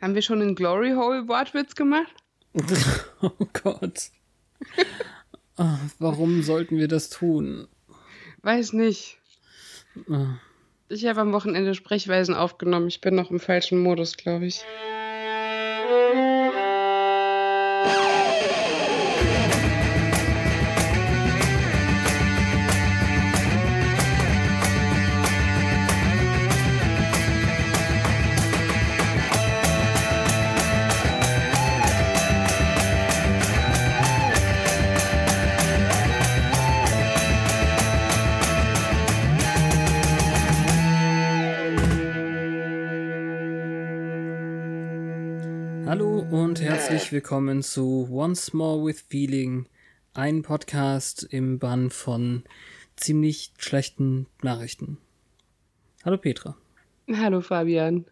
Haben wir schon einen Glory Hole Wortwitz gemacht? oh Gott. oh, warum sollten wir das tun? Weiß nicht. Oh. Ich habe am Wochenende Sprechweisen aufgenommen. Ich bin noch im falschen Modus, glaube ich. Herzlich willkommen zu Once More with Feeling, ein Podcast im Bann von ziemlich schlechten Nachrichten. Hallo Petra. Hallo Fabian.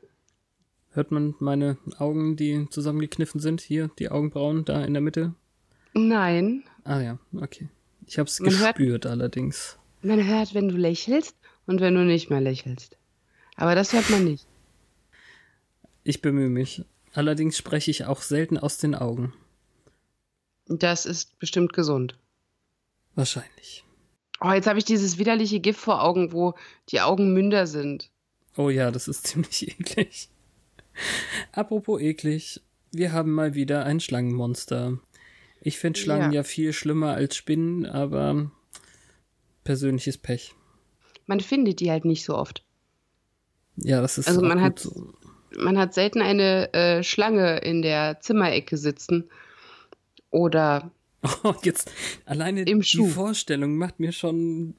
Hört man meine Augen, die zusammengekniffen sind? Hier, die Augenbrauen da in der Mitte? Nein. Ah ja, okay. Ich hab's man gespürt hört, allerdings. Man hört, wenn du lächelst und wenn du nicht mehr lächelst. Aber das hört man nicht. Ich bemühe mich. Allerdings spreche ich auch selten aus den Augen. Das ist bestimmt gesund. Wahrscheinlich. Oh, jetzt habe ich dieses widerliche Gift vor Augen, wo die Augen Münder sind. Oh ja, das ist ziemlich eklig. Apropos eklig, wir haben mal wieder ein Schlangenmonster. Ich finde Schlangen ja. ja viel schlimmer als Spinnen, aber persönliches Pech. Man findet die halt nicht so oft. Ja, das ist also man hat so man hat selten eine äh, Schlange in der Zimmerecke sitzen oder oh, jetzt alleine die Schuh. Vorstellung macht mir schon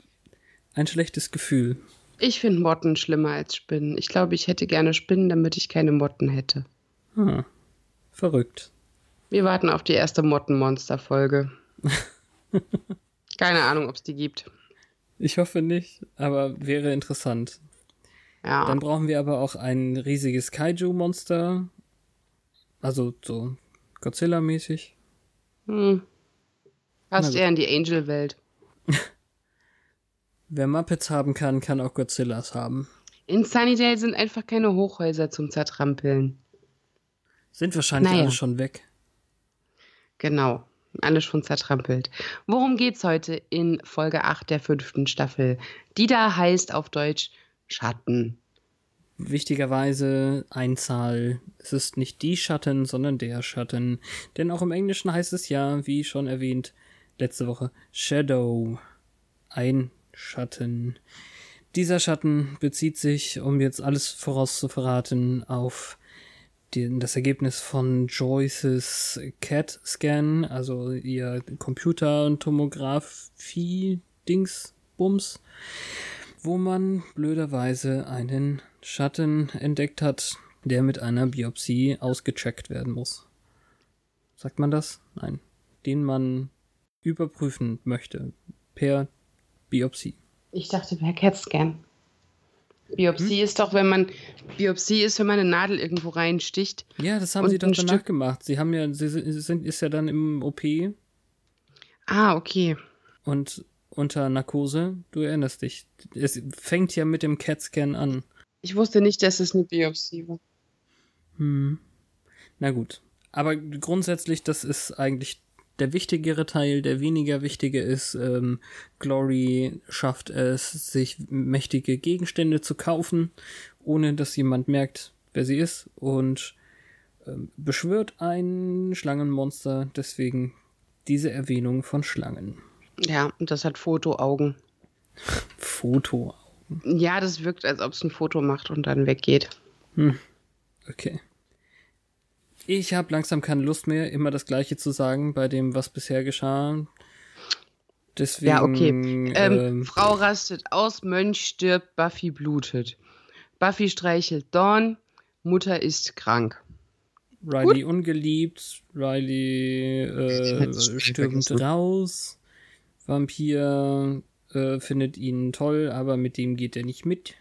ein schlechtes Gefühl. Ich finde Motten schlimmer als Spinnen. Ich glaube, ich hätte gerne Spinnen, damit ich keine Motten hätte. Hm. Verrückt. Wir warten auf die erste Mottenmonster-Folge. keine Ahnung, ob es die gibt. Ich hoffe nicht, aber wäre interessant. Ja. Dann brauchen wir aber auch ein riesiges Kaiju-Monster. Also so Godzilla-mäßig. Hm. Passt eher in die Angel-Welt. Wer Muppets haben kann, kann auch Godzillas haben. In Sunnydale sind einfach keine Hochhäuser zum Zertrampeln. Sind wahrscheinlich naja. alle schon weg. Genau, alle schon zertrampelt. Worum geht's heute in Folge 8 der fünften Staffel? Die da heißt auf Deutsch Schatten. Wichtigerweise Einzahl. Es ist nicht die Schatten, sondern der Schatten. Denn auch im Englischen heißt es ja, wie schon erwähnt, letzte Woche, Shadow. Ein Schatten. Dieser Schatten bezieht sich, um jetzt alles vorauszuverraten, auf das Ergebnis von Joyces CAT-Scan, also ihr Computer- und Tomographie-Dings-Bums wo man blöderweise einen Schatten entdeckt hat, der mit einer Biopsie ausgecheckt werden muss. Sagt man das? Nein. Den man überprüfen möchte. Per Biopsie. Ich dachte per CAT-Scan. Biopsie hm? ist doch, wenn man Biopsie ist, wenn man eine Nadel irgendwo reinsticht. Ja, das haben sie doch danach Stück gemacht. Sie haben ja, sie sind, ist ja dann im OP. Ah, okay. Und unter Narkose. Du erinnerst dich. Es fängt ja mit dem CAT-Scan an. Ich wusste nicht, dass es eine Biopsie war. Hm. Na gut. Aber grundsätzlich, das ist eigentlich der wichtigere Teil. Der weniger wichtige ist, ähm, Glory schafft es, sich mächtige Gegenstände zu kaufen, ohne dass jemand merkt, wer sie ist. Und ähm, beschwört ein Schlangenmonster. Deswegen diese Erwähnung von Schlangen. Ja, und das hat Fotoaugen. Fotoaugen? Ja, das wirkt, als ob es ein Foto macht und dann weggeht. Hm. Okay. Ich habe langsam keine Lust mehr, immer das Gleiche zu sagen bei dem, was bisher geschah. Deswegen, ja, okay. Ähm, ähm, Frau rastet aus, Mönch stirbt, Buffy blutet. Buffy streichelt Dawn, Mutter ist krank. Riley Gut. ungeliebt, Riley äh, stürmt raus, Vampir äh, findet ihn toll, aber mit dem geht er nicht mit.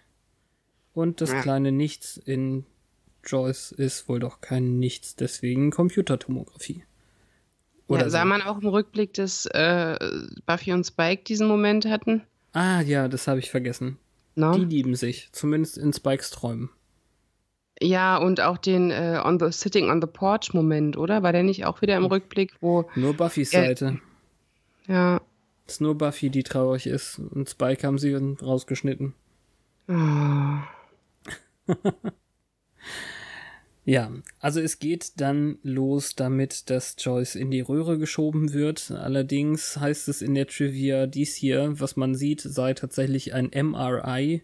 Und das ja. kleine Nichts in Joyce ist wohl doch kein Nichts, deswegen Computertomographie. Oder ja, sah so. man auch im Rückblick, dass äh, Buffy und Spike diesen Moment hatten? Ah ja, das habe ich vergessen. No? Die lieben sich, zumindest in Spikes Träumen. Ja, und auch den äh, on the, Sitting on the Porch Moment, oder? War der nicht auch wieder im Rückblick, wo. Nur Buffys Seite. Ja. Es ist nur Buffy, die traurig ist. Und Spike haben sie rausgeschnitten. Oh. Ja, also es geht dann los damit, dass Joyce in die Röhre geschoben wird. Allerdings heißt es in der Trivia, dies hier, was man sieht, sei tatsächlich ein MRI,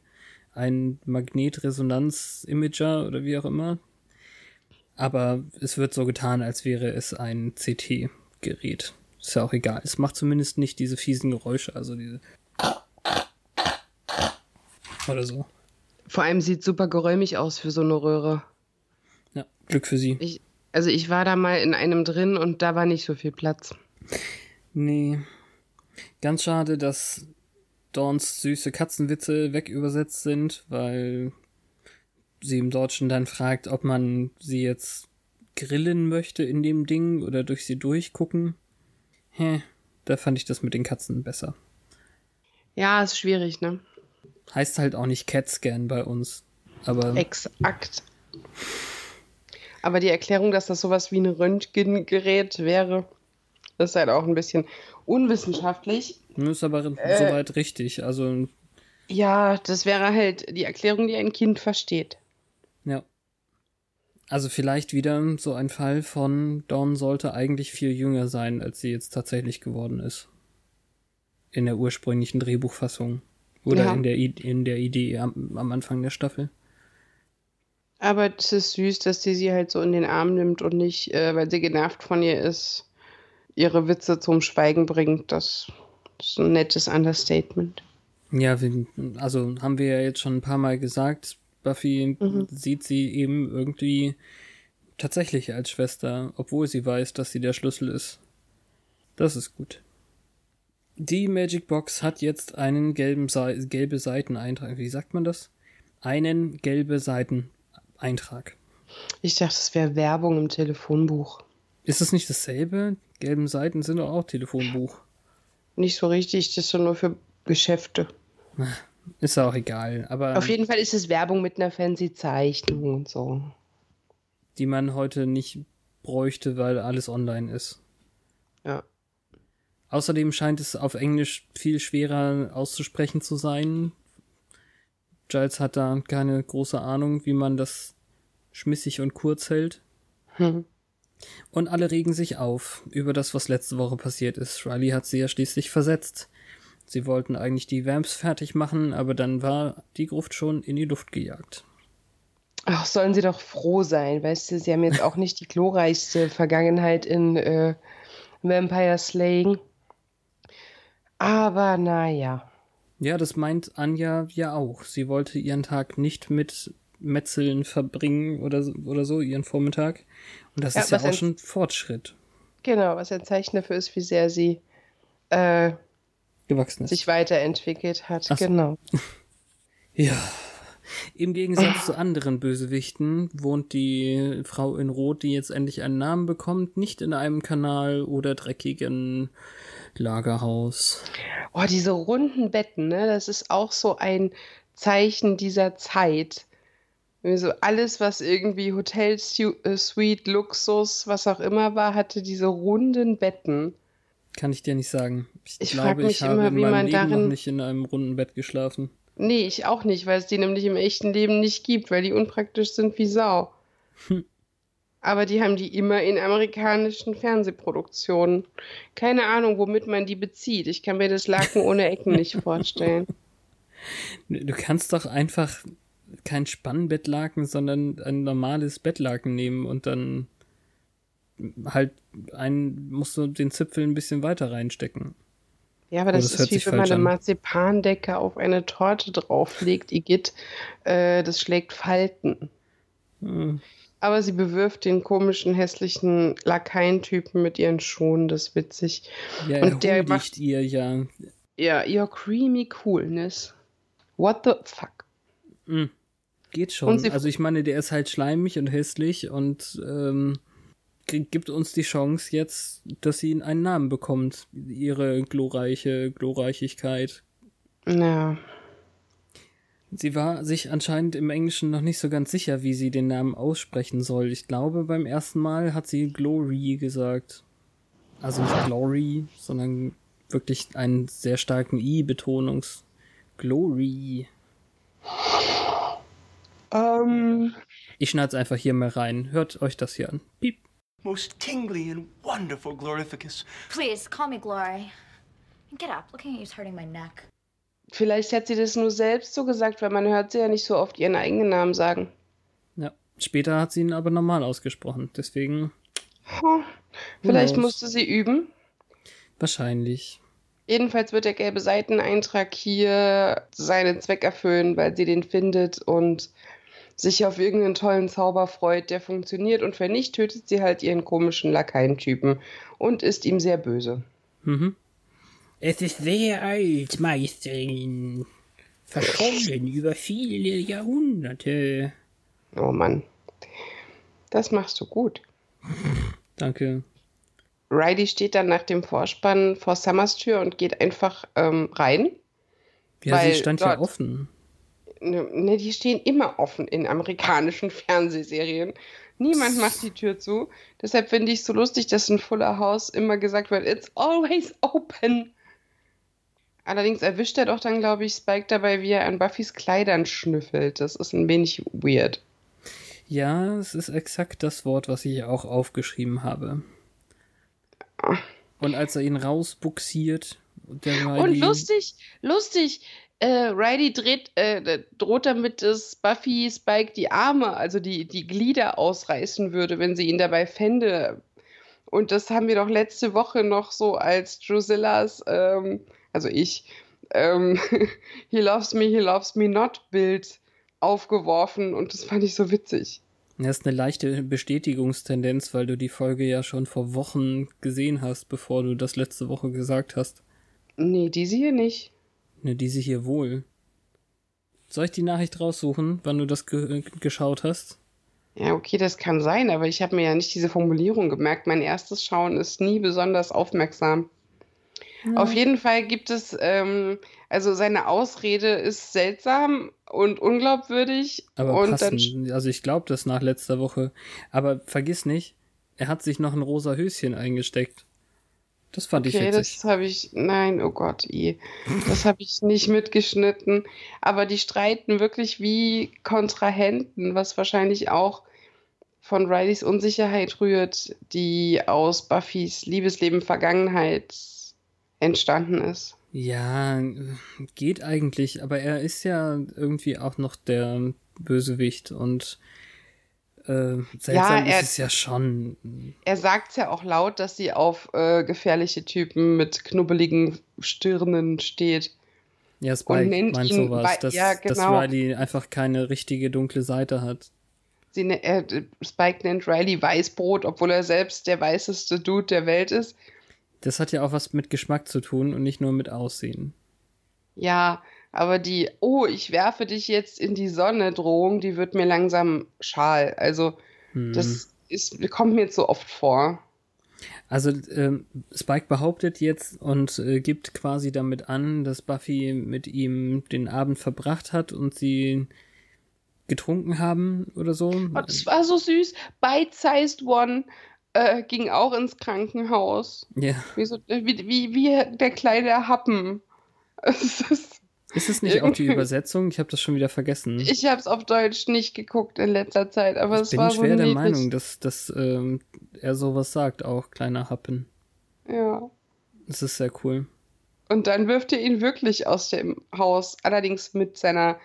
ein Magnetresonanz-Imager oder wie auch immer. Aber es wird so getan, als wäre es ein CT-Gerät. Ist ja auch egal. Es macht zumindest nicht diese fiesen Geräusche, also diese. Oder so. Vor allem sieht super geräumig aus für so eine Röhre. Glück für sie. Ich, also ich war da mal in einem drin und da war nicht so viel Platz. Nee. Ganz schade, dass Dawns süße Katzenwitze wegübersetzt sind, weil sie im Deutschen dann fragt, ob man sie jetzt grillen möchte in dem Ding oder durch sie durchgucken. Hä, da fand ich das mit den Katzen besser. Ja, ist schwierig, ne? Heißt halt auch nicht Catscan bei uns. Aber. Exakt. Aber die Erklärung, dass das sowas wie ein Röntgengerät wäre, ist halt auch ein bisschen unwissenschaftlich. Ist aber äh, soweit richtig. Also. Ja, das wäre halt die Erklärung, die ein Kind versteht. Ja. Also vielleicht wieder so ein Fall von Dawn sollte eigentlich viel jünger sein, als sie jetzt tatsächlich geworden ist. In der ursprünglichen Drehbuchfassung. Oder ja. in, der, in der Idee am, am Anfang der Staffel. Aber es ist süß, dass sie sie halt so in den Arm nimmt und nicht, äh, weil sie genervt von ihr ist, ihre Witze zum Schweigen bringt. Das ist ein nettes Understatement. Ja, also haben wir ja jetzt schon ein paar Mal gesagt, Buffy mhm. sieht sie eben irgendwie tatsächlich als Schwester, obwohl sie weiß, dass sie der Schlüssel ist. Das ist gut. Die Magic Box hat jetzt einen gelben Se gelbe Seiteneintrag. Wie sagt man das? Einen gelbe Seiten Eintrag. Ich dachte, es wäre Werbung im Telefonbuch. Ist das nicht dasselbe? Gelben Seiten sind doch auch Telefonbuch. Nicht so richtig, das ist nur für Geschäfte. Ist auch egal, aber. Auf jeden Fall ist es Werbung mit einer fancy Zeichnung und so. Die man heute nicht bräuchte, weil alles online ist. Ja. Außerdem scheint es auf Englisch viel schwerer auszusprechen zu sein. Giles hat da keine große Ahnung, wie man das schmissig und kurz hält. Hm. Und alle regen sich auf über das, was letzte Woche passiert ist. Riley hat sie ja schließlich versetzt. Sie wollten eigentlich die Vamps fertig machen, aber dann war die Gruft schon in die Luft gejagt. Ach, sollen sie doch froh sein, weißt du, sie haben jetzt auch nicht die glorreichste Vergangenheit in äh, Vampire Slaying. Aber naja. Ja, das meint Anja ja auch. Sie wollte ihren Tag nicht mit Metzeln verbringen oder, oder so, ihren Vormittag. Und das ja, ist ja auch schon Fortschritt. Genau, was ein Zeichen dafür ist, wie sehr sie äh, gewachsen ist. sich weiterentwickelt hat. So. Genau. ja. Im Gegensatz zu anderen Bösewichten wohnt die Frau in Rot, die jetzt endlich einen Namen bekommt, nicht in einem Kanal oder dreckigen Lagerhaus. Oh, diese runden Betten, ne? Das ist auch so ein Zeichen dieser Zeit. So alles, was irgendwie Hotel, Suite, Luxus, was auch immer war, hatte diese runden Betten. Kann ich dir nicht sagen. Ich, ich glaube, ich habe immer, in meinem Leben darin... noch nicht in einem runden Bett geschlafen. Nee, ich auch nicht, weil es die nämlich im echten Leben nicht gibt, weil die unpraktisch sind wie Sau. Hm. Aber die haben die immer in amerikanischen Fernsehproduktionen. Keine Ahnung, womit man die bezieht. Ich kann mir das Laken ohne Ecken nicht vorstellen. Du kannst doch einfach kein Spannbettlaken, sondern ein normales Bettlaken nehmen und dann halt ein, musst du den Zipfel ein bisschen weiter reinstecken. Ja, aber das, oh, das ist wie wenn man eine Marzipandecke auf eine Torte drauflegt, Igitt, äh, das schlägt Falten. Hm. Aber sie bewirft den komischen, hässlichen Lakaientypen mit ihren Schuhen, das ist witzig. Ja, Und der er macht- ihr ja. Ja, your creamy coolness. What the fuck? Mm, geht schon. Also ich meine, der ist halt schleimig und hässlich und ähm, gibt uns die Chance jetzt, dass sie einen Namen bekommt. Ihre glorreiche Glorreichigkeit. Ja. Sie war sich anscheinend im Englischen noch nicht so ganz sicher, wie sie den Namen aussprechen soll. Ich glaube, beim ersten Mal hat sie Glory gesagt. Also nicht Glory, sondern wirklich einen sehr starken I-Betonungs. Glory. Ähm, Ich schneid's einfach hier mal rein. Hört euch das hier an. Piep. Most tingly and wonderful glorificus. Please, call me Glory. And get up. Looking at you's hurting my neck. vielleicht hat sie das nur selbst so gesagt, weil man hört sie ja nicht so oft ihren eigenen Namen sagen. Ja. Später hat sie ihn aber normal ausgesprochen. Deswegen Huh. Vielleicht musste sie üben. wahrscheinlich. Jedenfalls wird der gelbe Seiteneintrag hier seinen Zweck erfüllen, weil sie den findet und sich auf irgendeinen tollen Zauber freut, der funktioniert. Und wenn nicht, tötet sie halt ihren komischen Lakaientypen und ist ihm sehr böse. Mhm. Es ist sehr alt, Meisterin. Verschollen über viele Jahrhunderte. Oh Mann. Das machst du gut. Danke. Riley steht dann nach dem Vorspann vor Summers Tür und geht einfach ähm, rein. Ja, Weil sie stand ja offen. Ne, ne, die stehen immer offen in amerikanischen Fernsehserien. Niemand macht die Tür zu. Deshalb finde ich es so lustig, dass in Fuller House immer gesagt wird, it's always open. Allerdings erwischt er doch dann, glaube ich, Spike dabei, wie er an Buffys Kleidern schnüffelt. Das ist ein wenig weird. Ja, es ist exakt das Wort, was ich auch aufgeschrieben habe. Und als er ihn rausbuxiert, der Und Riley, lustig, lustig, äh, Riley dreht, äh, droht damit, dass Buffy Spike die Arme, also die, die Glieder ausreißen würde, wenn sie ihn dabei fände. Und das haben wir doch letzte Woche noch so als Drusillas, ähm, also ich, ähm, He loves me, he loves me not Bild aufgeworfen und das fand ich so witzig. Das ist eine leichte Bestätigungstendenz, weil du die Folge ja schon vor Wochen gesehen hast, bevor du das letzte Woche gesagt hast. Nee, diese hier nicht. Ne, diese hier wohl. Soll ich die Nachricht raussuchen, wann du das ge geschaut hast? Ja, okay, das kann sein, aber ich habe mir ja nicht diese Formulierung gemerkt. Mein erstes Schauen ist nie besonders aufmerksam. Auf jeden Fall gibt es, ähm, also seine Ausrede ist seltsam und unglaubwürdig. Aber und dann, passend. Also ich glaube das nach letzter Woche. Aber vergiss nicht, er hat sich noch ein rosa Höschen eingesteckt. Das fand ich okay, witzig. das habe ich, nein, oh Gott, i. das habe ich nicht mitgeschnitten. Aber die streiten wirklich wie Kontrahenten, was wahrscheinlich auch von Rileys Unsicherheit rührt, die aus Buffys Liebesleben Vergangenheit entstanden ist. Ja, geht eigentlich, aber er ist ja irgendwie auch noch der Bösewicht und äh, seltsam Ja, er- ist es ja schon. Er sagt es ja auch laut, dass sie auf äh, gefährliche Typen mit knubbeligen Stirnen steht. Ja, Spike meint ihn sowas, bei- dass, ja, dass genau. Riley einfach keine richtige dunkle Seite hat. Sie, ne- äh, Spike nennt Riley Weißbrot, obwohl er selbst der weißeste Dude der Welt ist. Das hat ja auch was mit Geschmack zu tun und nicht nur mit Aussehen. Ja, aber die, oh, ich werfe dich jetzt in die Sonne Drohung, die wird mir langsam schal. Also, Hm. das ist, kommt mir so oft vor. Also ähm, Spike behauptet jetzt und äh, gibt quasi damit an, dass Buffy mit ihm den Abend verbracht hat und sie getrunken haben oder so. Oh, das war so süß. Bite-Sized One äh, ging auch ins Krankenhaus. ja. Wie, so, wie, wie, wie der kleine Happen. Es ist, Ist es nicht auch die Übersetzung? Ich habe das schon wieder vergessen. ich habe es auf Deutsch nicht geguckt in letzter Zeit, aber Ich es bin war schwer so der niedlich. Meinung, dass, dass ähm, er sowas sagt, auch kleiner Happen. Ja. Das ist sehr cool. Und dann wirft er ihn wirklich aus dem Haus, allerdings mit seiner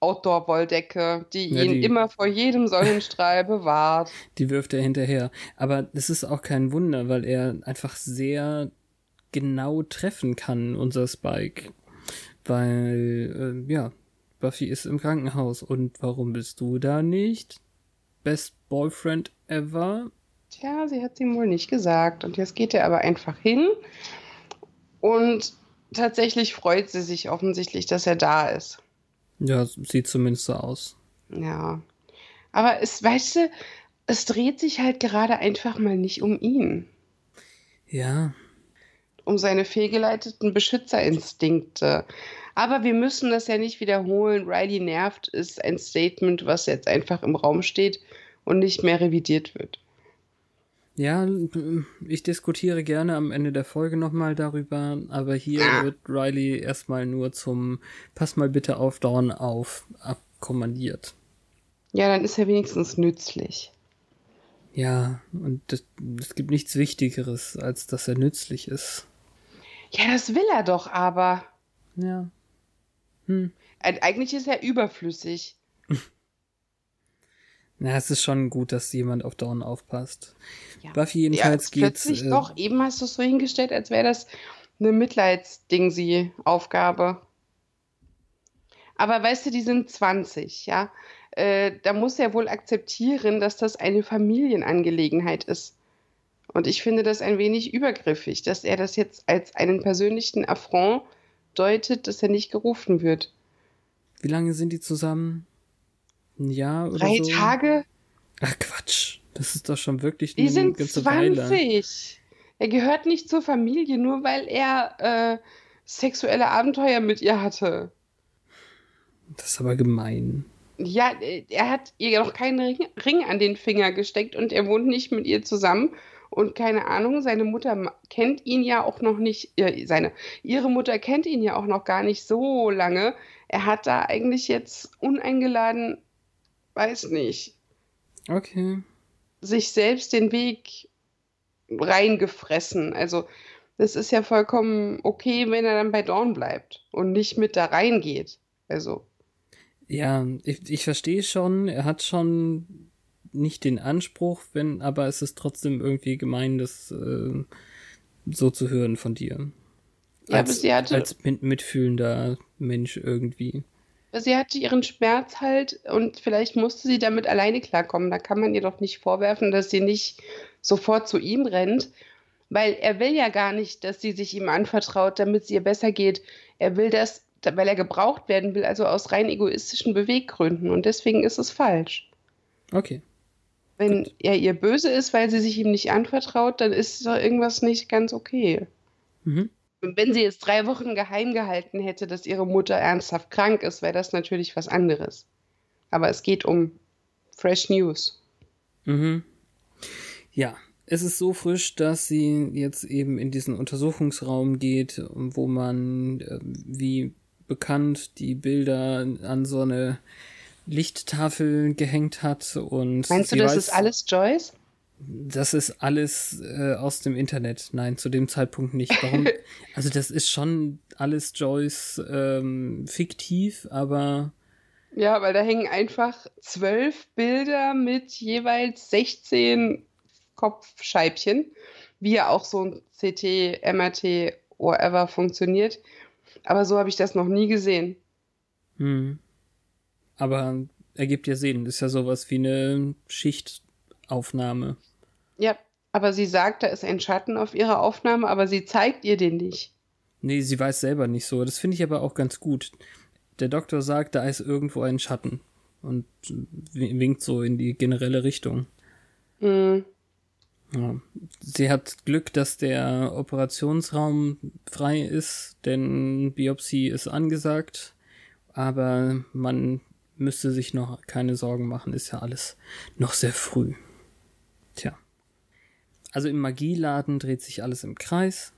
Outdoor-Wolldecke, die Ja, ihn die- immer vor jedem Sonnenstrahl bewahrt. Die wirft er hinterher. Aber es ist auch kein Wunder, weil er einfach sehr genau treffen kann, unser Spike. Weil, äh, ja, Buffy ist im Krankenhaus. Und warum bist du da nicht? Best Boyfriend ever. Tja, sie hat es ihm wohl nicht gesagt. Und jetzt geht er aber einfach hin. Und tatsächlich freut sie sich offensichtlich, dass er da ist. Ja, sieht zumindest so aus. Ja. Aber es, weißt du, es dreht sich halt gerade einfach mal nicht um ihn. Ja. Um seine fehlgeleiteten Beschützerinstinkte. Aber wir müssen das ja nicht wiederholen. Riley nervt ist ein Statement, was jetzt einfach im Raum steht und nicht mehr revidiert wird. Ja, ich diskutiere gerne am Ende der Folge nochmal darüber, aber hier ja. wird Riley erstmal nur zum Pass mal bitte auf Dawn auf abkommandiert. Ja, dann ist er wenigstens nützlich. Ja, und es gibt nichts Wichtigeres, als dass er nützlich ist. Ja, das will er doch aber. Ja. Hm. Eigentlich ist er überflüssig. Na, es ist schon gut, dass jemand auf Dawn aufpasst. Ja. Buffy jedenfalls ja, geht's. Plötzlich äh, doch, eben hast du es so hingestellt, als wäre das eine Mitleidsding sie Aufgabe. Aber weißt du, die sind 20, ja. Äh, da muss er wohl akzeptieren, dass das eine Familienangelegenheit ist. Und ich finde das ein wenig übergriffig, dass er das jetzt als einen persönlichen Affront deutet, dass er nicht gerufen wird. Wie lange sind die zusammen? Ein Jahr oder Drei so? Tage? Ach Quatsch, das ist doch schon wirklich die eine sind ganze 20. Weile. Er gehört nicht zur Familie, nur weil er äh, sexuelle Abenteuer mit ihr hatte. Das ist aber gemein. Ja, er hat ihr noch keinen Ring, Ring an den Finger gesteckt und er wohnt nicht mit ihr zusammen. Und keine Ahnung, seine Mutter kennt ihn ja auch noch nicht, seine, ihre Mutter kennt ihn ja auch noch gar nicht so lange. Er hat da eigentlich jetzt uneingeladen weiß nicht. Okay. Sich selbst den Weg reingefressen. Also, das ist ja vollkommen okay, wenn er dann bei Dawn bleibt und nicht mit da reingeht. Also. Ja, ich, ich verstehe schon, er hat schon nicht den Anspruch, wenn, aber es ist trotzdem irgendwie gemein, das äh, so zu hören von dir. Ja, als, aber sie hatte. Als mitfühlender Mensch irgendwie. Sie hatte ihren Schmerz halt und vielleicht musste sie damit alleine klarkommen. Da kann man ihr doch nicht vorwerfen, dass sie nicht sofort zu ihm rennt, weil er will ja gar nicht, dass sie sich ihm anvertraut, damit es ihr besser geht. Er will das, weil er gebraucht werden will, also aus rein egoistischen Beweggründen und deswegen ist es falsch. Okay. Wenn Gut. er ihr böse ist, weil sie sich ihm nicht anvertraut, dann ist doch irgendwas nicht ganz okay. Mhm wenn sie jetzt drei Wochen geheim gehalten hätte, dass ihre Mutter ernsthaft krank ist, wäre das natürlich was anderes. Aber es geht um Fresh News. Mhm. Ja, es ist so frisch, dass sie jetzt eben in diesen Untersuchungsraum geht, wo man, äh, wie bekannt, die Bilder an so eine Lichttafel gehängt hat und. Meinst du, das ist alles Joyce? Das ist alles äh, aus dem Internet. Nein, zu dem Zeitpunkt nicht. Warum? also das ist schon alles Joyce ähm, fiktiv, aber ja, weil da hängen einfach zwölf Bilder mit jeweils 16 Kopfscheibchen, wie ja auch so ein CT, MRT, whatever funktioniert. Aber so habe ich das noch nie gesehen. Hm. Aber ergibt ja Sinn. Das ist ja sowas wie eine Schichtaufnahme. Ja, aber sie sagt, da ist ein Schatten auf ihrer Aufnahme, aber sie zeigt ihr den nicht. Nee, sie weiß selber nicht so. Das finde ich aber auch ganz gut. Der Doktor sagt, da ist irgendwo ein Schatten und winkt so in die generelle Richtung. Mhm. Ja. Sie hat Glück, dass der Operationsraum frei ist, denn Biopsie ist angesagt, aber man müsste sich noch keine Sorgen machen, ist ja alles noch sehr früh. Tja. Also im Magieladen dreht sich alles im Kreis.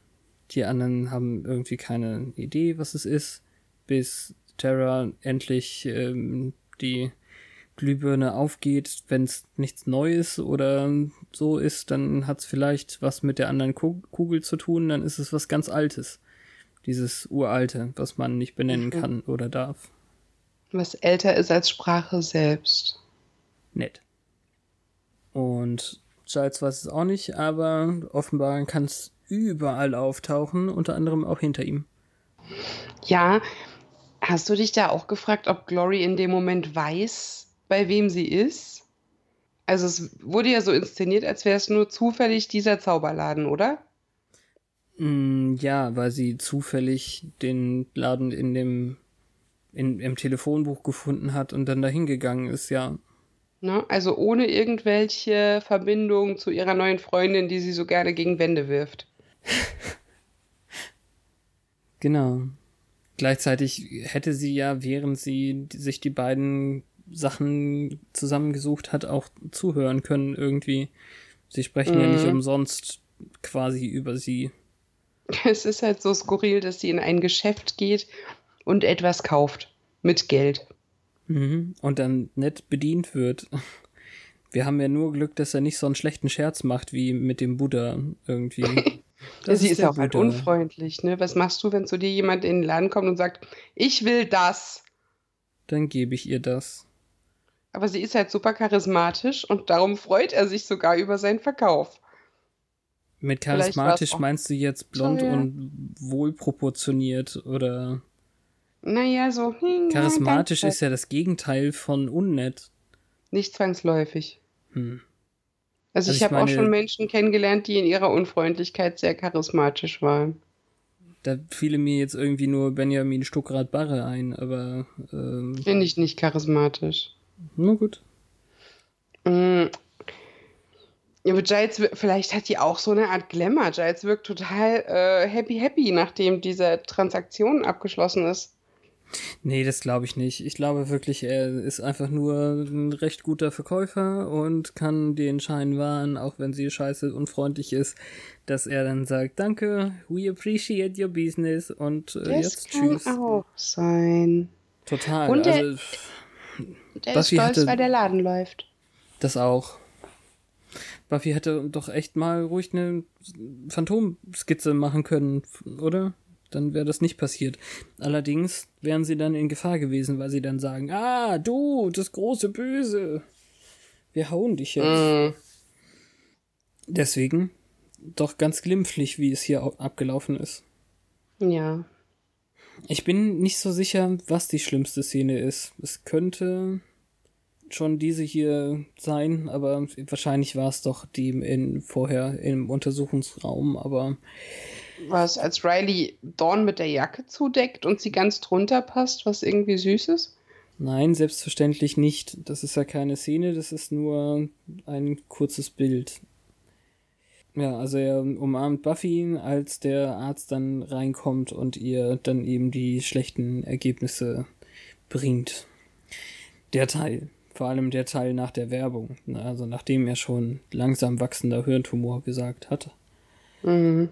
Die anderen haben irgendwie keine Idee, was es ist, bis Terra endlich ähm, die Glühbirne aufgeht. Wenn es nichts Neues oder so ist, dann hat es vielleicht was mit der anderen Kugel zu tun, dann ist es was ganz Altes. Dieses Uralte, was man nicht benennen mhm. kann oder darf. Was älter ist als Sprache selbst. Nett. Und Giles weiß es auch nicht, aber offenbar kann es überall auftauchen, unter anderem auch hinter ihm. Ja, hast du dich da auch gefragt, ob Glory in dem Moment weiß, bei wem sie ist? Also es wurde ja so inszeniert, als wäre es nur zufällig dieser Zauberladen, oder? Mm, ja, weil sie zufällig den Laden in dem in, im Telefonbuch gefunden hat und dann dahin gegangen ist, ja. Ne? Also ohne irgendwelche Verbindung zu ihrer neuen Freundin, die sie so gerne gegen Wände wirft. Genau. Gleichzeitig hätte sie ja, während sie sich die beiden Sachen zusammengesucht hat, auch zuhören können irgendwie. Sie sprechen mhm. ja nicht umsonst quasi über sie. Es ist halt so skurril, dass sie in ein Geschäft geht und etwas kauft. Mit Geld. Mhm. Und dann nett bedient wird. Wir haben ja nur Glück, dass er nicht so einen schlechten Scherz macht wie mit dem Buddha irgendwie. ja, sie ist, ist auch halt unfreundlich, ne? Was machst du, wenn zu dir jemand in den Laden kommt und sagt, ich will das? Dann gebe ich ihr das. Aber sie ist halt super charismatisch und darum freut er sich sogar über seinen Verkauf. Mit charismatisch meinst du jetzt blond teuer. und wohlproportioniert oder? Naja, so. Hm, charismatisch ist ja das Gegenteil von unnett. Nicht zwangsläufig. Hm. Also, also, ich, ich habe auch schon Menschen kennengelernt, die in ihrer Unfreundlichkeit sehr charismatisch waren. Da fiele mir jetzt irgendwie nur Benjamin Stuckrad-Barre ein, aber. Ähm, Finde ich nicht charismatisch. Na gut. Mm. Ja, aber Giles, vielleicht hat die auch so eine Art Glamour. Giles wirkt total äh, happy, happy, nachdem diese Transaktion abgeschlossen ist. Nee, das glaube ich nicht. Ich glaube wirklich, er ist einfach nur ein recht guter Verkäufer und kann den Schein wahren, auch wenn sie scheiße unfreundlich ist, dass er dann sagt, danke, we appreciate your business und äh, jetzt kann tschüss. auch sein. Total. Und der, also, der ist stolz, hatte, weil der Laden läuft. Das auch. Buffy hätte doch echt mal ruhig eine Phantomskizze machen können, oder? Dann wäre das nicht passiert. Allerdings wären sie dann in Gefahr gewesen, weil sie dann sagen, ah, du, das große Böse. Wir hauen dich jetzt. Mm. Deswegen doch ganz glimpflich, wie es hier abgelaufen ist. Ja. Ich bin nicht so sicher, was die schlimmste Szene ist. Es könnte schon diese hier sein, aber wahrscheinlich war es doch die in, vorher im Untersuchungsraum, aber. Was, als Riley Dawn mit der Jacke zudeckt und sie ganz drunter passt, was irgendwie süß ist? Nein, selbstverständlich nicht. Das ist ja keine Szene, das ist nur ein kurzes Bild. Ja, also er umarmt Buffy, als der Arzt dann reinkommt und ihr dann eben die schlechten Ergebnisse bringt. Der Teil. Vor allem der Teil nach der Werbung. Ne? Also nachdem er schon langsam wachsender Hirntumor gesagt hat. Mhm.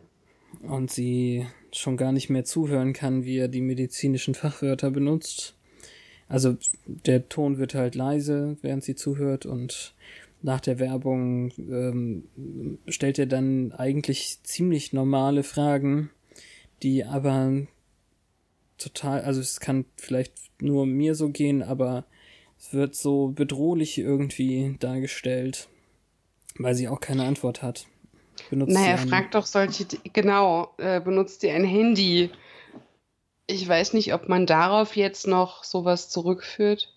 Und sie schon gar nicht mehr zuhören kann, wie er die medizinischen Fachwörter benutzt. Also der Ton wird halt leise, während sie zuhört und nach der Werbung ähm, stellt er dann eigentlich ziemlich normale Fragen, die aber total, also es kann vielleicht nur mir so gehen, aber es wird so bedrohlich irgendwie dargestellt, weil sie auch keine Antwort hat. Benutzt naja, fragt doch solche, genau, äh, benutzt sie ein Handy? Ich weiß nicht, ob man darauf jetzt noch sowas zurückführt.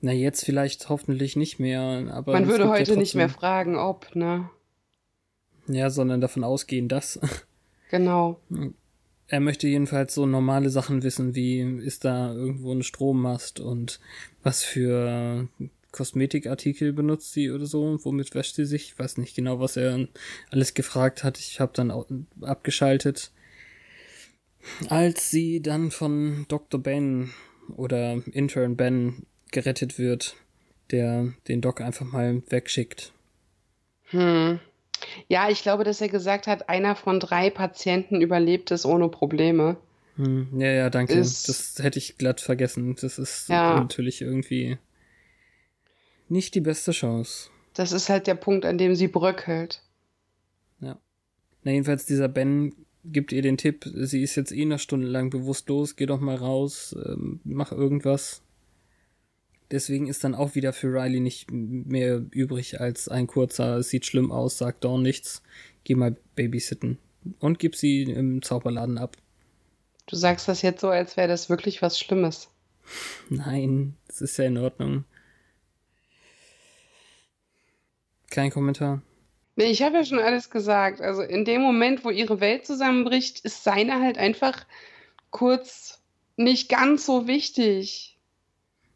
Na, jetzt vielleicht hoffentlich nicht mehr, aber. Man würde heute ja nicht mehr fragen, ob, ne? Ja, sondern davon ausgehen, dass. Genau. Er möchte jedenfalls so normale Sachen wissen, wie ist da irgendwo ein Strommast und was für Kosmetikartikel benutzt sie oder so, womit wäscht sie sich? Ich weiß nicht genau, was er alles gefragt hat. Ich habe dann abgeschaltet. Als sie dann von Dr. Ben oder Intern Ben gerettet wird, der den Doc einfach mal wegschickt. Hm. Ja, ich glaube, dass er gesagt hat, einer von drei Patienten überlebt es ohne Probleme. Hm. Ja, ja, danke. Ist, das hätte ich glatt vergessen. Das ist ja. natürlich irgendwie nicht die beste Chance. Das ist halt der Punkt, an dem sie bröckelt. Ja. Na, jedenfalls dieser Ben gibt ihr den Tipp, sie ist jetzt eh eine Stunde lang bewusstlos, geh doch mal raus, ähm, mach irgendwas. Deswegen ist dann auch wieder für Riley nicht mehr übrig als ein kurzer, es sieht schlimm aus, sagt Dawn nichts, geh mal babysitten. Und gib sie im Zauberladen ab. Du sagst das jetzt so, als wäre das wirklich was Schlimmes. Nein, es ist ja in Ordnung. Kein Kommentar. Nee, ich habe ja schon alles gesagt. Also in dem Moment, wo ihre Welt zusammenbricht, ist seine halt einfach kurz nicht ganz so wichtig.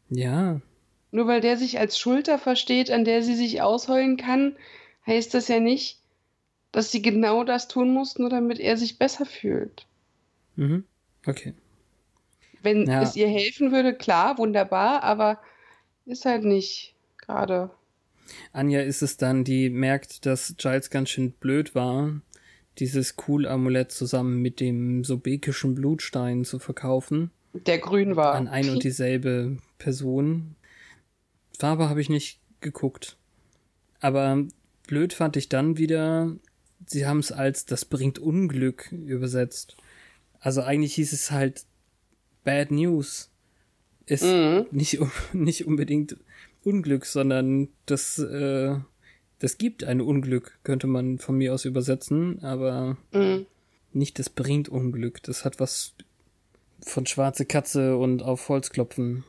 Ja. Nur weil der sich als Schulter versteht, an der sie sich ausheulen kann, heißt das ja nicht, dass sie genau das tun muss, nur damit er sich besser fühlt. Mhm. Okay. Wenn Ja. es ihr helfen würde, klar, wunderbar, aber ist halt nicht gerade. Anja ist es dann, die merkt, dass Giles ganz schön blöd war, dieses Cool-Amulett zusammen mit dem sobekischen Blutstein zu verkaufen. Der grün war. An ein und dieselbe Person. Farbe habe ich nicht geguckt. Aber blöd fand ich dann wieder, sie haben es als das bringt Unglück übersetzt. Also eigentlich hieß es halt Bad News. Ist Mhm. nicht, nicht unbedingt Unglück, sondern das, äh, das gibt ein Unglück, könnte man von mir aus übersetzen, aber Mhm. nicht das bringt Unglück. Das hat was von schwarze Katze und auf Holz klopfen.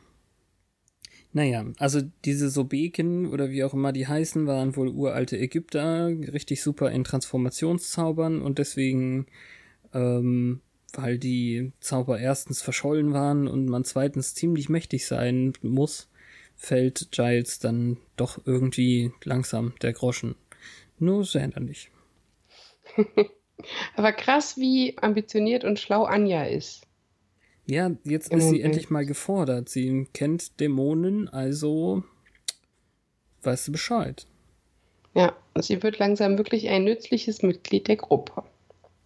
Naja, also diese Sobeken oder wie auch immer die heißen, waren wohl uralte Ägypter, richtig super in Transformationszaubern und deswegen, ähm, weil die Zauber erstens verschollen waren und man zweitens ziemlich mächtig sein muss, fällt Giles dann doch irgendwie langsam der Groschen. Nur sehr nicht. Aber krass, wie ambitioniert und schlau Anja ist. Ja, jetzt ist sie endlich mal gefordert. Sie kennt Dämonen, also weißt du Bescheid. Ja, sie wird langsam wirklich ein nützliches Mitglied der Gruppe.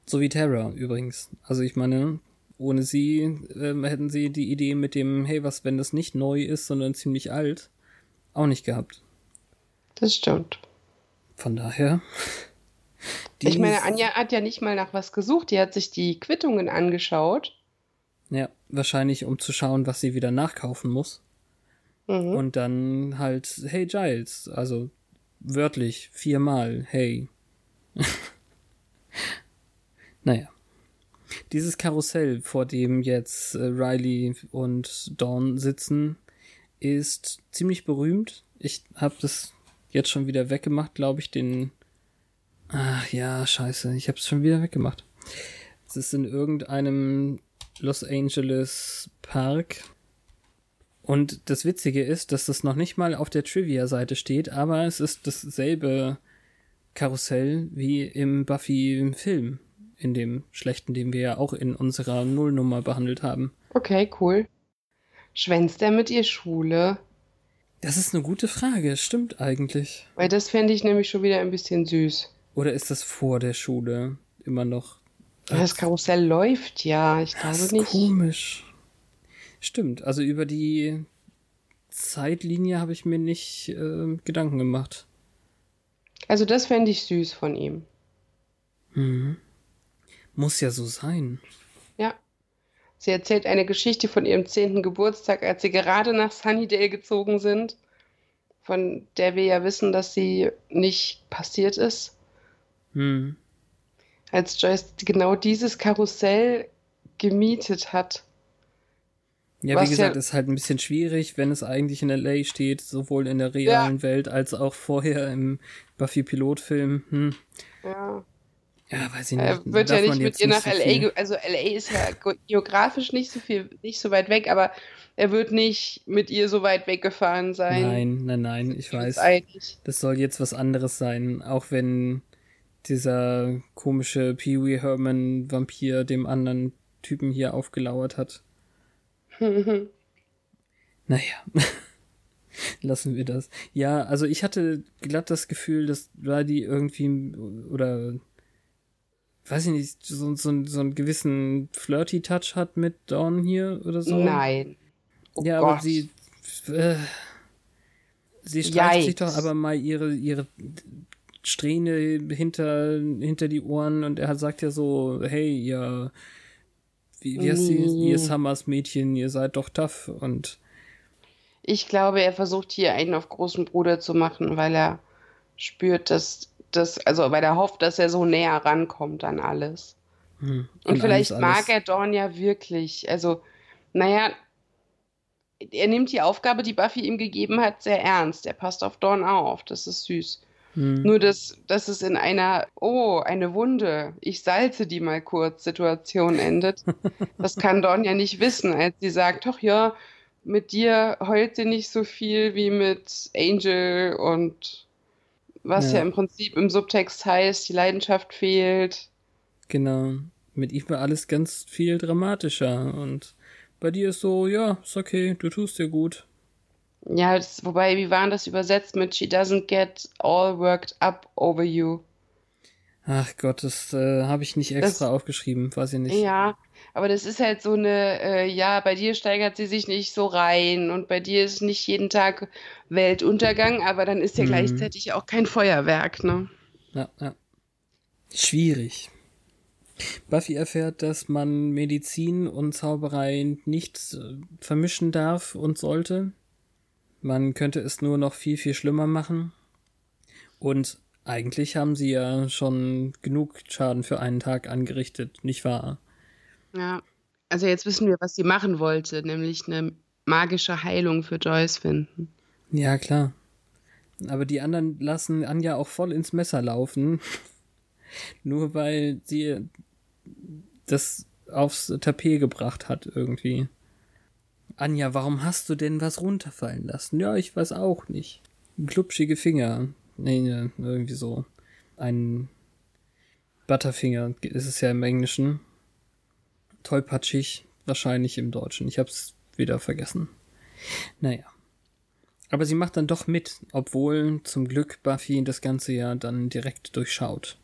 So wie Terra übrigens. Also ich meine, ohne sie ähm, hätten sie die Idee mit dem, hey, was, wenn das nicht neu ist, sondern ziemlich alt, auch nicht gehabt. Das stimmt. Von daher. Ich meine, Anja hat ja nicht mal nach was gesucht. Die hat sich die Quittungen angeschaut. Ja, wahrscheinlich um zu schauen, was sie wieder nachkaufen muss. Mhm. Und dann halt, hey Giles, also wörtlich viermal, hey. naja. Dieses Karussell, vor dem jetzt äh, Riley und Dawn sitzen, ist ziemlich berühmt. Ich habe das jetzt schon wieder weggemacht, glaube ich, den... Ach ja, scheiße, ich habe es schon wieder weggemacht. Es ist in irgendeinem Los Angeles Park. Und das Witzige ist, dass das noch nicht mal auf der Trivia-Seite steht, aber es ist dasselbe Karussell wie im Buffy-Film, in dem schlechten, den wir ja auch in unserer Nullnummer behandelt haben. Okay, cool. Schwänzt er mit ihr Schule? Das ist eine gute Frage, stimmt eigentlich. Weil das fände ich nämlich schon wieder ein bisschen süß. Oder ist das vor der Schule immer noch? Das Karussell läuft ja, ich Das glaube ist nicht. komisch. Stimmt, also über die Zeitlinie habe ich mir nicht äh, Gedanken gemacht. Also das fände ich süß von ihm. Mhm. Muss ja so sein. Ja. Sie erzählt eine Geschichte von ihrem zehnten Geburtstag, als sie gerade nach Sunnydale gezogen sind, von der wir ja wissen, dass sie nicht passiert ist. Hm. Als Joyce genau dieses Karussell gemietet hat. Ja, Was wie gesagt, ja- ist halt ein bisschen schwierig, wenn es eigentlich in LA steht, sowohl in der realen Welt als auch vorher im Buffy-Pilotfilm. Hm. Ja. Ja, weiß ich nicht. Er wird ja nicht mit ihr nach so LA, viel- also LA ist ja ge- geografisch nicht so viel, nicht so weit weg, aber er wird nicht mit ihr so weit weggefahren sein. Nein, nein, nein, ich weiß. einig. Das soll jetzt was anderes sein, auch wenn dieser komische Pee Wee Herman Vampir dem anderen Typen hier aufgelauert hat. Naja. Lassen wir das. Ja, also ich hatte glatt das Gefühl, dass Riley irgendwie oder weiß ich nicht, so, so, so einen gewissen Flirty-Touch hat mit Dawn hier oder so. Nein. Oh ja, aber Gott. sie äh, sie streicht sich Yikes. doch aber mal ihre ihre Strähne hinter hinter die Ohren und er sagt ja so, hey, ihr wie, wie heißt sie, ihr Summers Mädchen, ihr seid doch tough und Ich glaube, er versucht hier einen auf großen Bruder zu machen, weil er spürt, dass das, also weil er hofft, dass er so näher rankommt an alles. hm, Und an vielleicht alles, mag alles. er Dawn ja wirklich. Also, naja, er nimmt die Aufgabe, die Buffy ihm gegeben hat, sehr ernst. Er passt auf Dawn auf. Das ist süß. Hm. Nur, dass, dass es in einer, oh, eine Wunde, ich salze die mal kurz Situation endet. das kann Dawn ja nicht wissen, als sie sagt, doch ja, mit dir heult sie nicht so viel wie mit Angel und was ja, Ja. im Prinzip im Subtext heißt, die Leidenschaft fehlt. Genau. Mit ihm war alles ganz viel dramatischer und bei dir ist so, ja, ist okay, du tust dir gut. Ja, das, wobei, wie war das übersetzt mit She doesn't get all worked up over you? Ach Gott, das äh, habe ich nicht extra Das- aufgeschrieben, weiß ich nicht. Ja, aber das ist halt so eine, äh, ja, bei dir steigert sie sich nicht so rein und bei dir ist nicht jeden Tag Weltuntergang, aber dann ist ja Mhm. gleichzeitig auch kein Feuerwerk, ne? Ja, ja. Schwierig. Buffy erfährt, dass man Medizin und Zauberei nicht äh, vermischen darf und sollte. Man könnte es nur noch viel, viel schlimmer machen. Und eigentlich haben sie ja schon genug Schaden für einen Tag angerichtet, nicht wahr? Ja. Also jetzt wissen wir, was sie machen wollte, nämlich eine magische Heilung für Joyce finden. Ja, klar. Aber die anderen lassen Anja auch voll ins Messer laufen. Nur weil sie das aufs Tapet gebracht hat irgendwie. Anja, warum hast du denn was runterfallen lassen? Ja, ich weiß auch nicht. Glubschige Finger. Nee, nee, irgendwie so. Ein Butterfinger ist es ja im Englischen. Tollpatschig, wahrscheinlich im Deutschen. Ich hab's wieder vergessen. Naja. Aber sie macht dann doch mit, obwohl zum Glück Buffy das Ganze ja dann direkt durchschaut.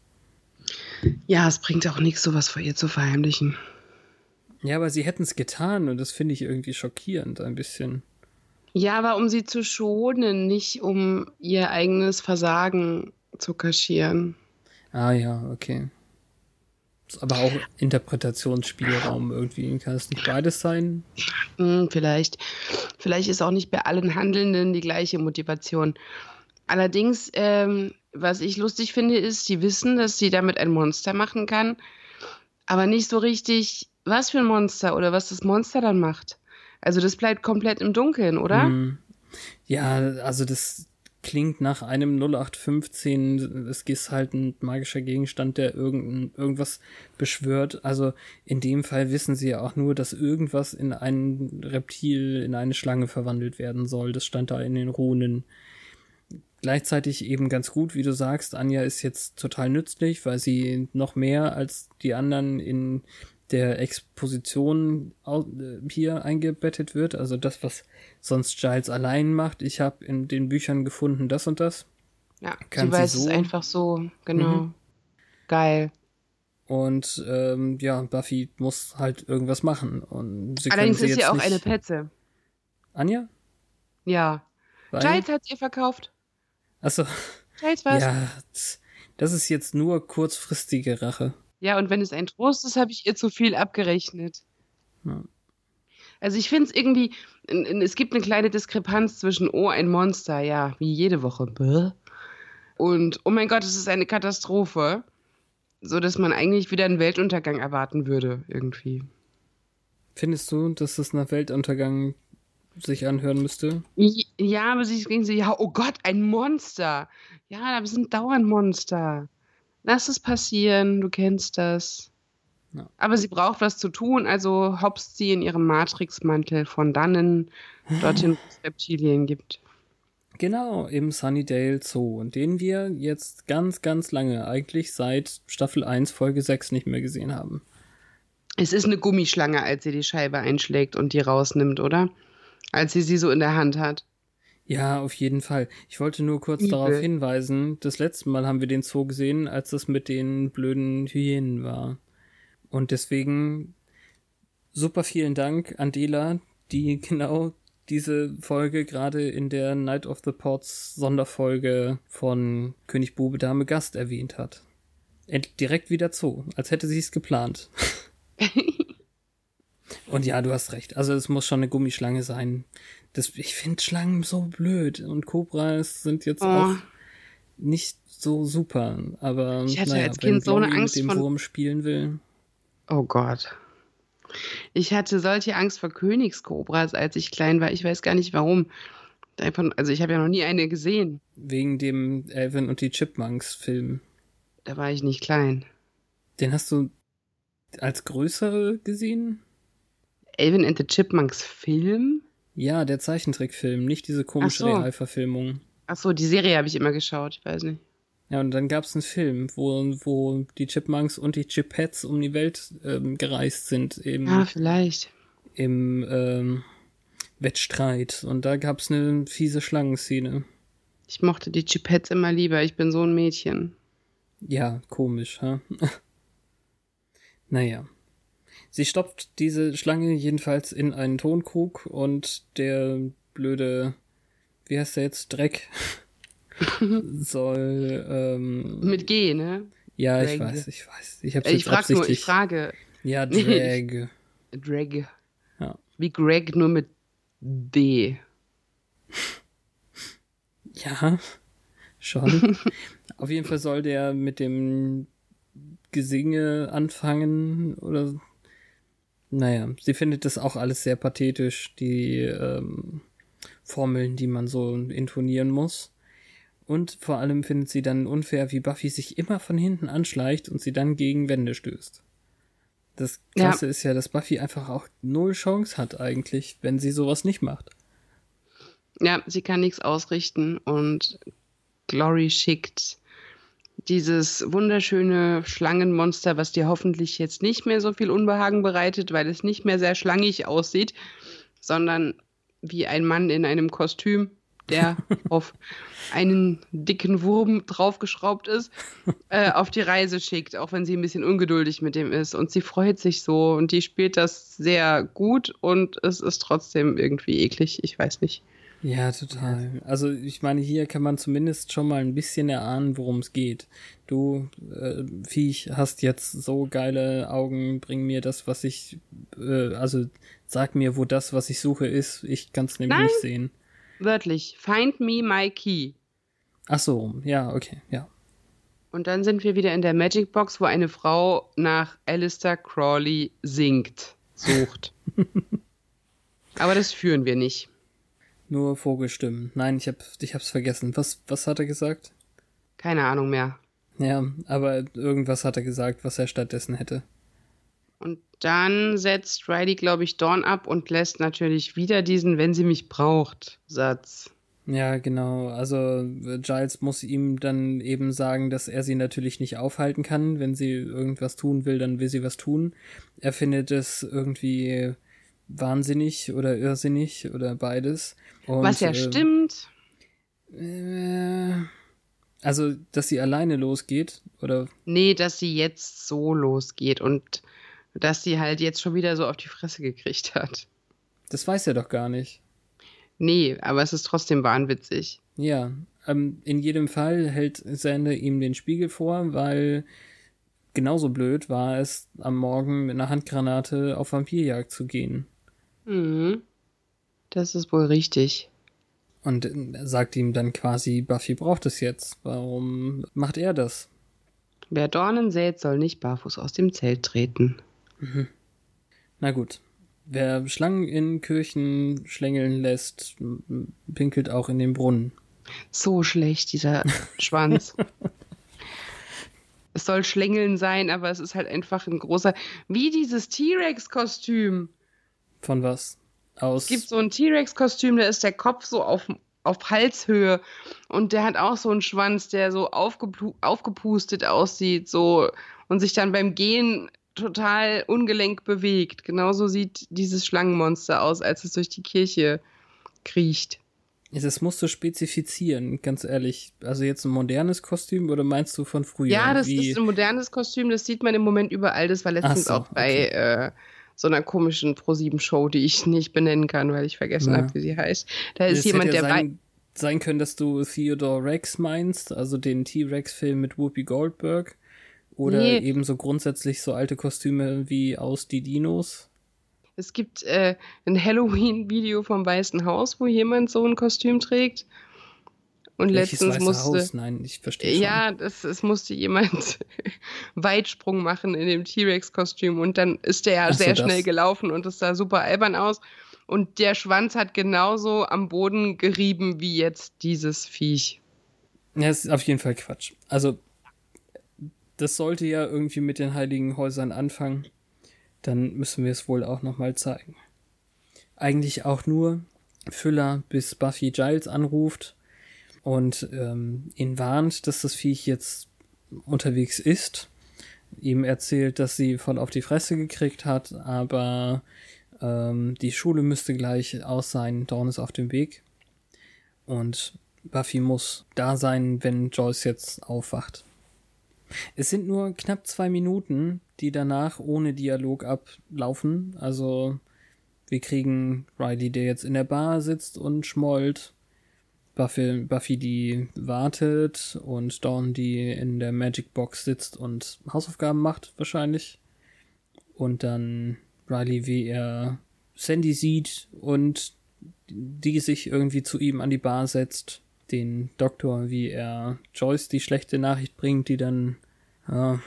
Ja, es bringt auch nichts, sowas vor ihr zu verheimlichen. Ja, aber sie hätten es getan und das finde ich irgendwie schockierend ein bisschen. Ja, aber um sie zu schonen, nicht um ihr eigenes Versagen zu kaschieren. Ah ja, okay. Ist aber auch Interpretationsspielraum irgendwie. Kann es nicht beides sein? Hm, vielleicht. Vielleicht ist auch nicht bei allen Handelnden die gleiche Motivation. Allerdings, ähm, was ich lustig finde, ist, die wissen, dass sie damit ein Monster machen kann, aber nicht so richtig, was für ein Monster oder was das Monster dann macht. Also das bleibt komplett im Dunkeln, oder? Hm. Ja, also das klingt nach einem 0815, es ist halt ein magischer Gegenstand, der irgendein, irgendwas beschwört. Also in dem Fall wissen sie ja auch nur, dass irgendwas in ein Reptil, in eine Schlange verwandelt werden soll. Das stand da in den Runen. Gleichzeitig eben ganz gut, wie du sagst, Anja ist jetzt total nützlich, weil sie noch mehr als die anderen in der Exposition äh, hier eingebettet wird. Also das, was sonst Giles allein macht. Ich habe in den Büchern gefunden das und das. Ja, Kann sie sie weiß so? es einfach so, genau. Mhm. Geil. Und ähm, ja, Buffy muss halt irgendwas machen. Und sie Allerdings sie ist sie auch eine Petze. Anja? Ja. Weil- Giles hat ihr verkauft. Achso, Giles was? Ja, das ist jetzt nur kurzfristige Rache. Ja, und wenn es ein Trost ist, habe ich ihr zu viel abgerechnet. Ja. Also ich finde es irgendwie, es gibt eine kleine Diskrepanz zwischen, oh, ein Monster, ja, wie jede Woche, bäh, und, oh mein Gott, es ist eine Katastrophe, so dass man eigentlich wieder einen Weltuntergang erwarten würde, irgendwie. Findest du, dass es nach Weltuntergang sich anhören müsste? Ja, aber sie ging so, ja, oh Gott, ein Monster. Ja, da sind dauernd Monster. Lass es passieren, du kennst das. Ja. Aber sie braucht was zu tun, also hopst sie in ihrem Matrixmantel von dannen dorthin, wo es Reptilien gibt. Genau, im Sunnydale Zoo, den wir jetzt ganz, ganz lange, eigentlich seit Staffel 1, Folge 6 nicht mehr gesehen haben. Es ist eine Gummischlange, als sie die Scheibe einschlägt und die rausnimmt, oder? Als sie sie so in der Hand hat. Ja, auf jeden Fall. Ich wollte nur kurz Übel. darauf hinweisen, das letzte Mal haben wir den Zoo gesehen, als das mit den blöden Hyänen war. Und deswegen super vielen Dank an Dela, die genau diese Folge gerade in der Night of the Pots Sonderfolge von König Bube Dame Gast erwähnt hat. Direkt wieder Zoo, als hätte sie es geplant. Und ja, du hast recht. Also es muss schon eine Gummischlange sein. Das, ich finde Schlangen so blöd und Cobras sind jetzt Oh. auch nicht so super. Aber Ich hatte naja, als Kind so eine Angst mit dem von- Wurm spielen will. Oh Gott. Ich hatte solche Angst vor Königskobras, als ich klein war. Ich weiß gar nicht warum. Einfach, also ich habe ja noch nie eine gesehen. Wegen dem Alvin und die Chipmunks-Film. Da war ich nicht klein. Den hast du als größere gesehen? Alvin and the Chipmunks Film? Ja, der Zeichentrickfilm, nicht diese komische Ach so. Realverfilmung. Ach so, die Serie habe ich immer geschaut, ich weiß nicht. Ja, und dann gab's einen Film, wo, wo die Chipmunks und die Chipettes um die Welt ähm, gereist sind im, Ah, vielleicht. im ähm, Wettstreit. Und da gab's eine fiese Schlangenszene. Ich mochte die Chipettes immer lieber. Ich bin so ein Mädchen. Ja, komisch, ha? naja. Sie stopft diese Schlange jedenfalls in einen Tonkrug und der blöde, wie heißt der jetzt, Dreck, soll, ähm, Mit G, ne? ja, ich Drag. weiß, ich weiß, ich hab's Äh, Ich jetzt frage nur, ich frage. ja, Drag. Drag. Ja. Wie Greg, nur mit D. Ja, schon. Auf jeden Fall soll der mit dem Gesinge anfangen oder. Naja, sie findet das auch alles sehr pathetisch, die ähm, Formeln, die man so intonieren muss. Und vor allem findet sie dann unfair, wie Buffy sich immer von hinten anschleicht und sie dann gegen Wände stößt. Das Ja. Klasse ist ja, dass Buffy einfach auch null Chance hat eigentlich, wenn sie sowas nicht macht. Ja, sie kann nichts ausrichten und Glory schickt dieses wunderschöne Schlangenmonster, was dir hoffentlich jetzt nicht mehr so viel Unbehagen bereitet, weil es nicht mehr sehr schlangig aussieht, sondern wie ein Mann in einem Kostüm, der auf einen dicken Wurm draufgeschraubt ist, äh, auf die Reise schickt, auch wenn sie ein bisschen ungeduldig mit dem ist. Und sie freut sich so und die spielt das sehr gut und es ist trotzdem irgendwie eklig. Ich weiß nicht. Ja, total. Also ich meine, hier kann man zumindest schon mal ein bisschen erahnen, worum es geht. Du, äh, Viech, hast jetzt so geile Augen, bring mir das, was ich, äh, also sag mir, wo das, was ich suche, ist. Ich kann es nämlich Nein. nicht sehen. Wörtlich, find me my key. Ach so, ja, okay, ja. Und dann sind wir wieder in der Magic Box, wo eine Frau nach Alistair Crawley singt, sucht. Aber das führen wir nicht. Nur Vogelstimmen. Nein, ich hab, ich hab's vergessen. Was, was hat er gesagt? Keine Ahnung mehr. Ja, aber irgendwas hat er gesagt, was er stattdessen hätte. Und dann setzt Riley, glaube ich, Dawn ab und lässt natürlich wieder diesen Wenn sie mich braucht Satz. Ja, genau. Also Giles muss ihm dann eben sagen, dass er sie natürlich nicht aufhalten kann. Wenn sie irgendwas tun will, dann will sie was tun. Er findet es irgendwie wahnsinnig oder irrsinnig oder beides. Und, Was ja äh, stimmt. Äh, also, dass sie alleine losgeht oder Nee, dass sie jetzt so losgeht und dass sie halt jetzt schon wieder so auf die Fresse gekriegt hat. das weiß er doch gar nicht. Nee, aber es ist trotzdem wahnwitzig. Ja, ähm, in jedem Fall hält Sander ihm den Spiegel vor, weil genauso blöd war es, am Morgen mit einer Handgranate auf Vampirjagd zu gehen. Mhm. Das ist wohl richtig. Und sagt ihm dann quasi, Buffy braucht es jetzt. Warum macht er das? Wer Dornen sät, soll nicht barfuß aus dem Zelt treten. Na gut. Wer Schlangen in Kirchen schlängeln lässt, pinkelt auch in den Brunnen. So schlecht, dieser Schwanz. Es soll Schlängeln sein, aber es ist halt einfach ein großer. Wie dieses T-Rex-Kostüm. Von was? Aus. Es gibt so ein T-Rex-Kostüm, da ist der Kopf so auf, auf Halshöhe. Und der hat auch so einen Schwanz, der so aufgepustet aussieht, so und sich dann beim Gehen total ungelenk bewegt. Genauso sieht dieses Schlangenmonster aus, als es durch die Kirche kriecht. Das musst du spezifizieren, ganz ehrlich. Also jetzt ein modernes Kostüm oder meinst du von früher? Ja, das ist ein modernes Kostüm, das sieht man im Moment überall. Das war letztens so, auch bei äh, so einer komischen Pro-7-Show, die ich nicht benennen kann, weil ich vergessen Ja. habe, wie sie heißt. Da ist Es jemand, ja der sein, sein können, dass du Theodore Rex meinst, also den T-Rex-Film mit Whoopi Goldberg. Oder Nee. ebenso grundsätzlich so alte Kostüme wie aus Die Dinos. Es gibt äh, ein Halloween-Video vom Weißen Haus, wo jemand so ein Kostüm trägt. Und Welches letztens musste. Haus? Nein, ich verstehe. Ja, das, es musste jemand Weitsprung machen in dem T-Rex-Kostüm und dann ist der ja so, sehr das. schnell gelaufen und es sah super albern aus. Und der Schwanz hat genauso am Boden gerieben wie jetzt dieses Viech. Ja, ist auf jeden Fall Quatsch. Also, das sollte ja irgendwie mit den heiligen Häusern anfangen. Dann müssen wir es wohl auch nochmal zeigen. Eigentlich auch nur Füller, bis Buffy Giles anruft und ähm, ihn warnt, dass das Viech jetzt unterwegs ist. Ihm erzählt, dass sie voll auf die Fresse gekriegt hat, aber ähm, die Schule müsste gleich aus sein. Dawn ist auf dem Weg. Und Buffy muss da sein, wenn Joyce jetzt aufwacht. Es sind nur knapp zwei Minuten, die danach ohne Dialog ablaufen. Also wir kriegen Riley, der jetzt in der Bar sitzt und schmollt. Buffy, Buffy, die wartet und Dawn, die in der Magic Box sitzt und Hausaufgaben macht, wahrscheinlich. Und dann Riley, wie er Sandy sieht und die sich irgendwie zu ihm an die Bar setzt. Den Doktor, wie er Joyce die schlechte Nachricht bringt, die dann äh,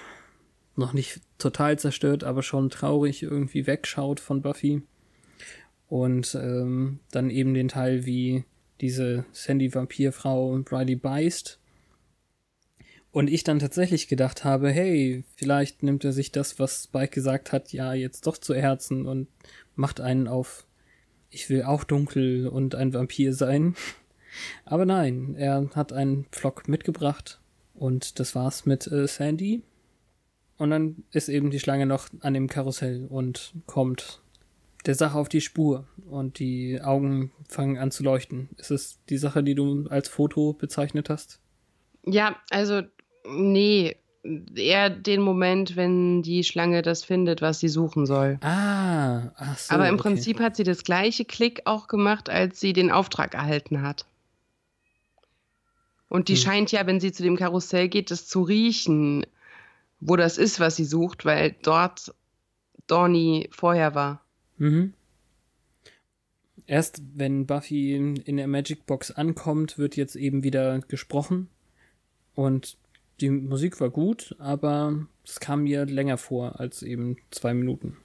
noch nicht total zerstört, aber schon traurig irgendwie wegschaut von Buffy. Und ähm, dann eben den Teil, wie diese Sandy-Vampirfrau Riley beißt. Und ich dann tatsächlich gedacht habe, hey, vielleicht nimmt er sich das, was Spike gesagt hat, ja jetzt doch zu Herzen und macht einen auf, ich will auch dunkel und ein Vampir sein. Aber nein, er hat einen Flock mitgebracht und das war's mit äh, Sandy. Und dann ist eben die Schlange noch an dem Karussell und kommt der Sache auf die Spur und die Augen fangen an zu leuchten. Ist es die Sache, die du als Foto bezeichnet hast? Ja, also nee, eher den Moment, wenn die Schlange das findet, was sie suchen soll. Ah, ach so. Aber im okay. Prinzip hat sie das gleiche Klick auch gemacht, als sie den Auftrag erhalten hat. Und die Hm. scheint ja, wenn sie zu dem Karussell geht, das zu riechen, wo das ist, was sie sucht, weil dort Dorny vorher war. Mhm. Erst wenn Buffy in der Magic Box ankommt, wird jetzt eben wieder gesprochen. Und die Musik war gut, aber es kam mir länger vor als eben zwei Minuten.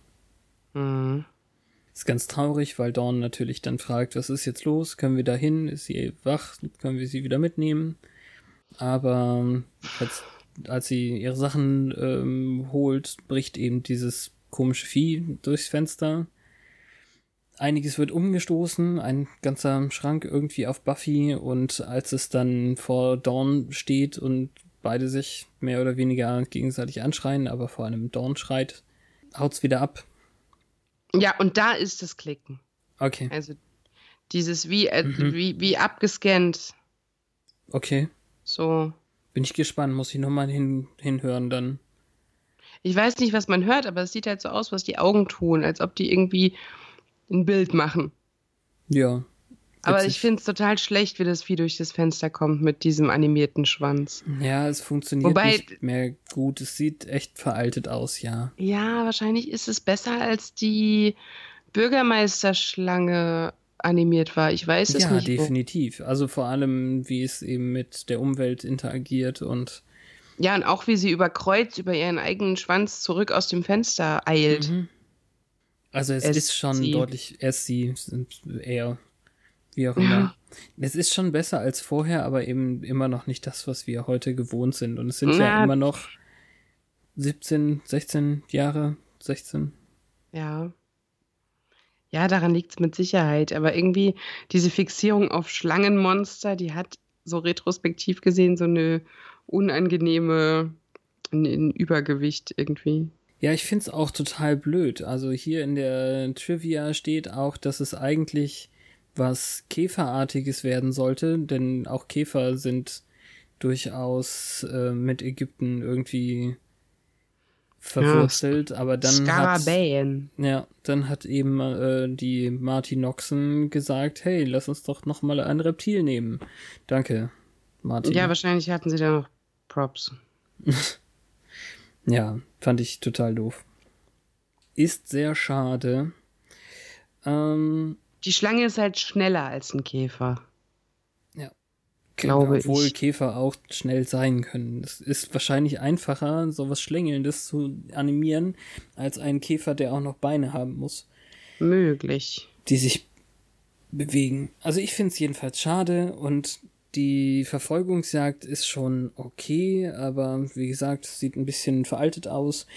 Mhm. Ist ganz traurig, weil Dawn natürlich dann fragt, was ist jetzt los? Können wir da hin? Ist sie wach? Können wir sie wieder mitnehmen? Aber als, als sie ihre Sachen ähm, holt, bricht eben dieses komische Vieh durchs Fenster. Einiges wird umgestoßen, ein ganzer Schrank irgendwie auf Buffy und als es dann vor Dawn steht und beide sich mehr oder weniger gegenseitig anschreien, aber vor allem Dawn schreit, haut's wieder ab. Ja, und da ist das Klicken. Okay, Also dieses wie, äh, Mhm. wie, wie abgescannt. okay. So. Bin ich gespannt, muss ich nochmal hin, hinhören dann. Ich weiß nicht, was man hört, aber es sieht halt so aus, was die Augen tun, als ob die irgendwie ein Bild machen. Ja. Aber witzig. ich finde es total schlecht, wie das Vieh durch das Fenster kommt mit diesem animierten Schwanz. Ja, es funktioniert Wobei- nicht mehr gut. Es sieht echt veraltet aus, ja. Ja, wahrscheinlich ist es besser, als die Bürgermeisterschlange animiert war. Ich weiß es ja, nicht. definitiv. Also vor allem, wie es eben mit der Umwelt interagiert und Ja, und auch wie sie über Kreuz, über ihren eigenen Schwanz zurück aus dem Fenster eilt. Mhm. Also es, Es ist schon sie. deutlich, es sie eher, wie auch immer. Ja. Es ist schon besser als vorher, aber eben immer noch nicht das, was wir heute gewohnt sind. Und es sind ja Na. immer noch 17, 16 Jahre, 16. Ja. Ja, daran liegt es mit Sicherheit. Aber irgendwie diese Fixierung auf Schlangenmonster, die hat so retrospektiv gesehen so eine unangenehme ein Übergewicht irgendwie. Ja, ich find's auch total blöd. Also hier in der Trivia steht auch, dass es eigentlich was Käferartiges werden sollte, denn auch Käfer sind durchaus äh, mit Ägypten irgendwie verwurzelt, aber dann hat, Skarabäen. ja, dann hat eben äh, die Marty Noxon gesagt, hey, lass uns doch noch mal ein Reptil nehmen. Danke, Martin. Ja, wahrscheinlich hatten sie da noch Props. Ja, fand ich total doof. Ist sehr schade. Ähm, Die Schlange ist halt schneller als ein Käfer. ja. Glaube Obwohl ich. Käfer auch schnell sein können. Es ist wahrscheinlich einfacher, sowas Schlängelndes zu animieren, als einen Käfer, der auch noch Beine haben muss. Möglich. die sich bewegen. Also ich finde es jedenfalls schade und die Verfolgungsjagd ist schon okay, aber wie gesagt, sieht ein bisschen veraltet aus.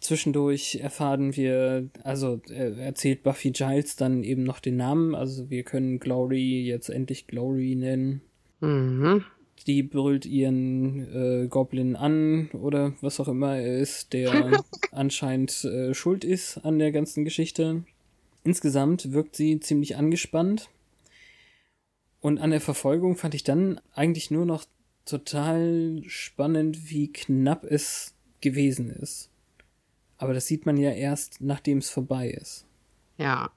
Zwischendurch erfahren wir, also erzählt Buffy Giles dann eben noch den Namen, also wir können Glory jetzt endlich Glory nennen. Mhm. Die brüllt ihren äh, Goblin an oder was auch immer er ist, der anscheinend äh, schuld ist an der ganzen Geschichte. Insgesamt wirkt sie ziemlich angespannt. Und an der Verfolgung fand ich dann eigentlich nur noch total spannend, wie knapp es gewesen ist. Aber das sieht man ja erst, nachdem es vorbei ist. Ja.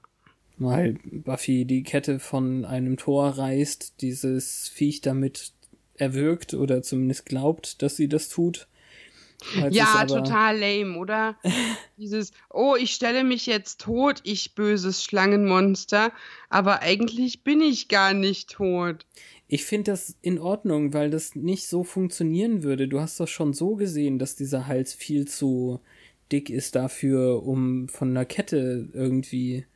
Weil Buffy die Kette von einem Tor reißt, dieses Viech damit erwürgt oder zumindest glaubt, dass sie das tut. Ja, total lame, oder? Dieses, oh, ich stelle mich jetzt tot, ich böses Schlangenmonster, aber eigentlich bin ich gar nicht tot. Ich finde das in Ordnung, weil das nicht so funktionieren würde. Du hast doch schon so gesehen, dass dieser Hals viel zu dick ist dafür, um von einer Kette irgendwie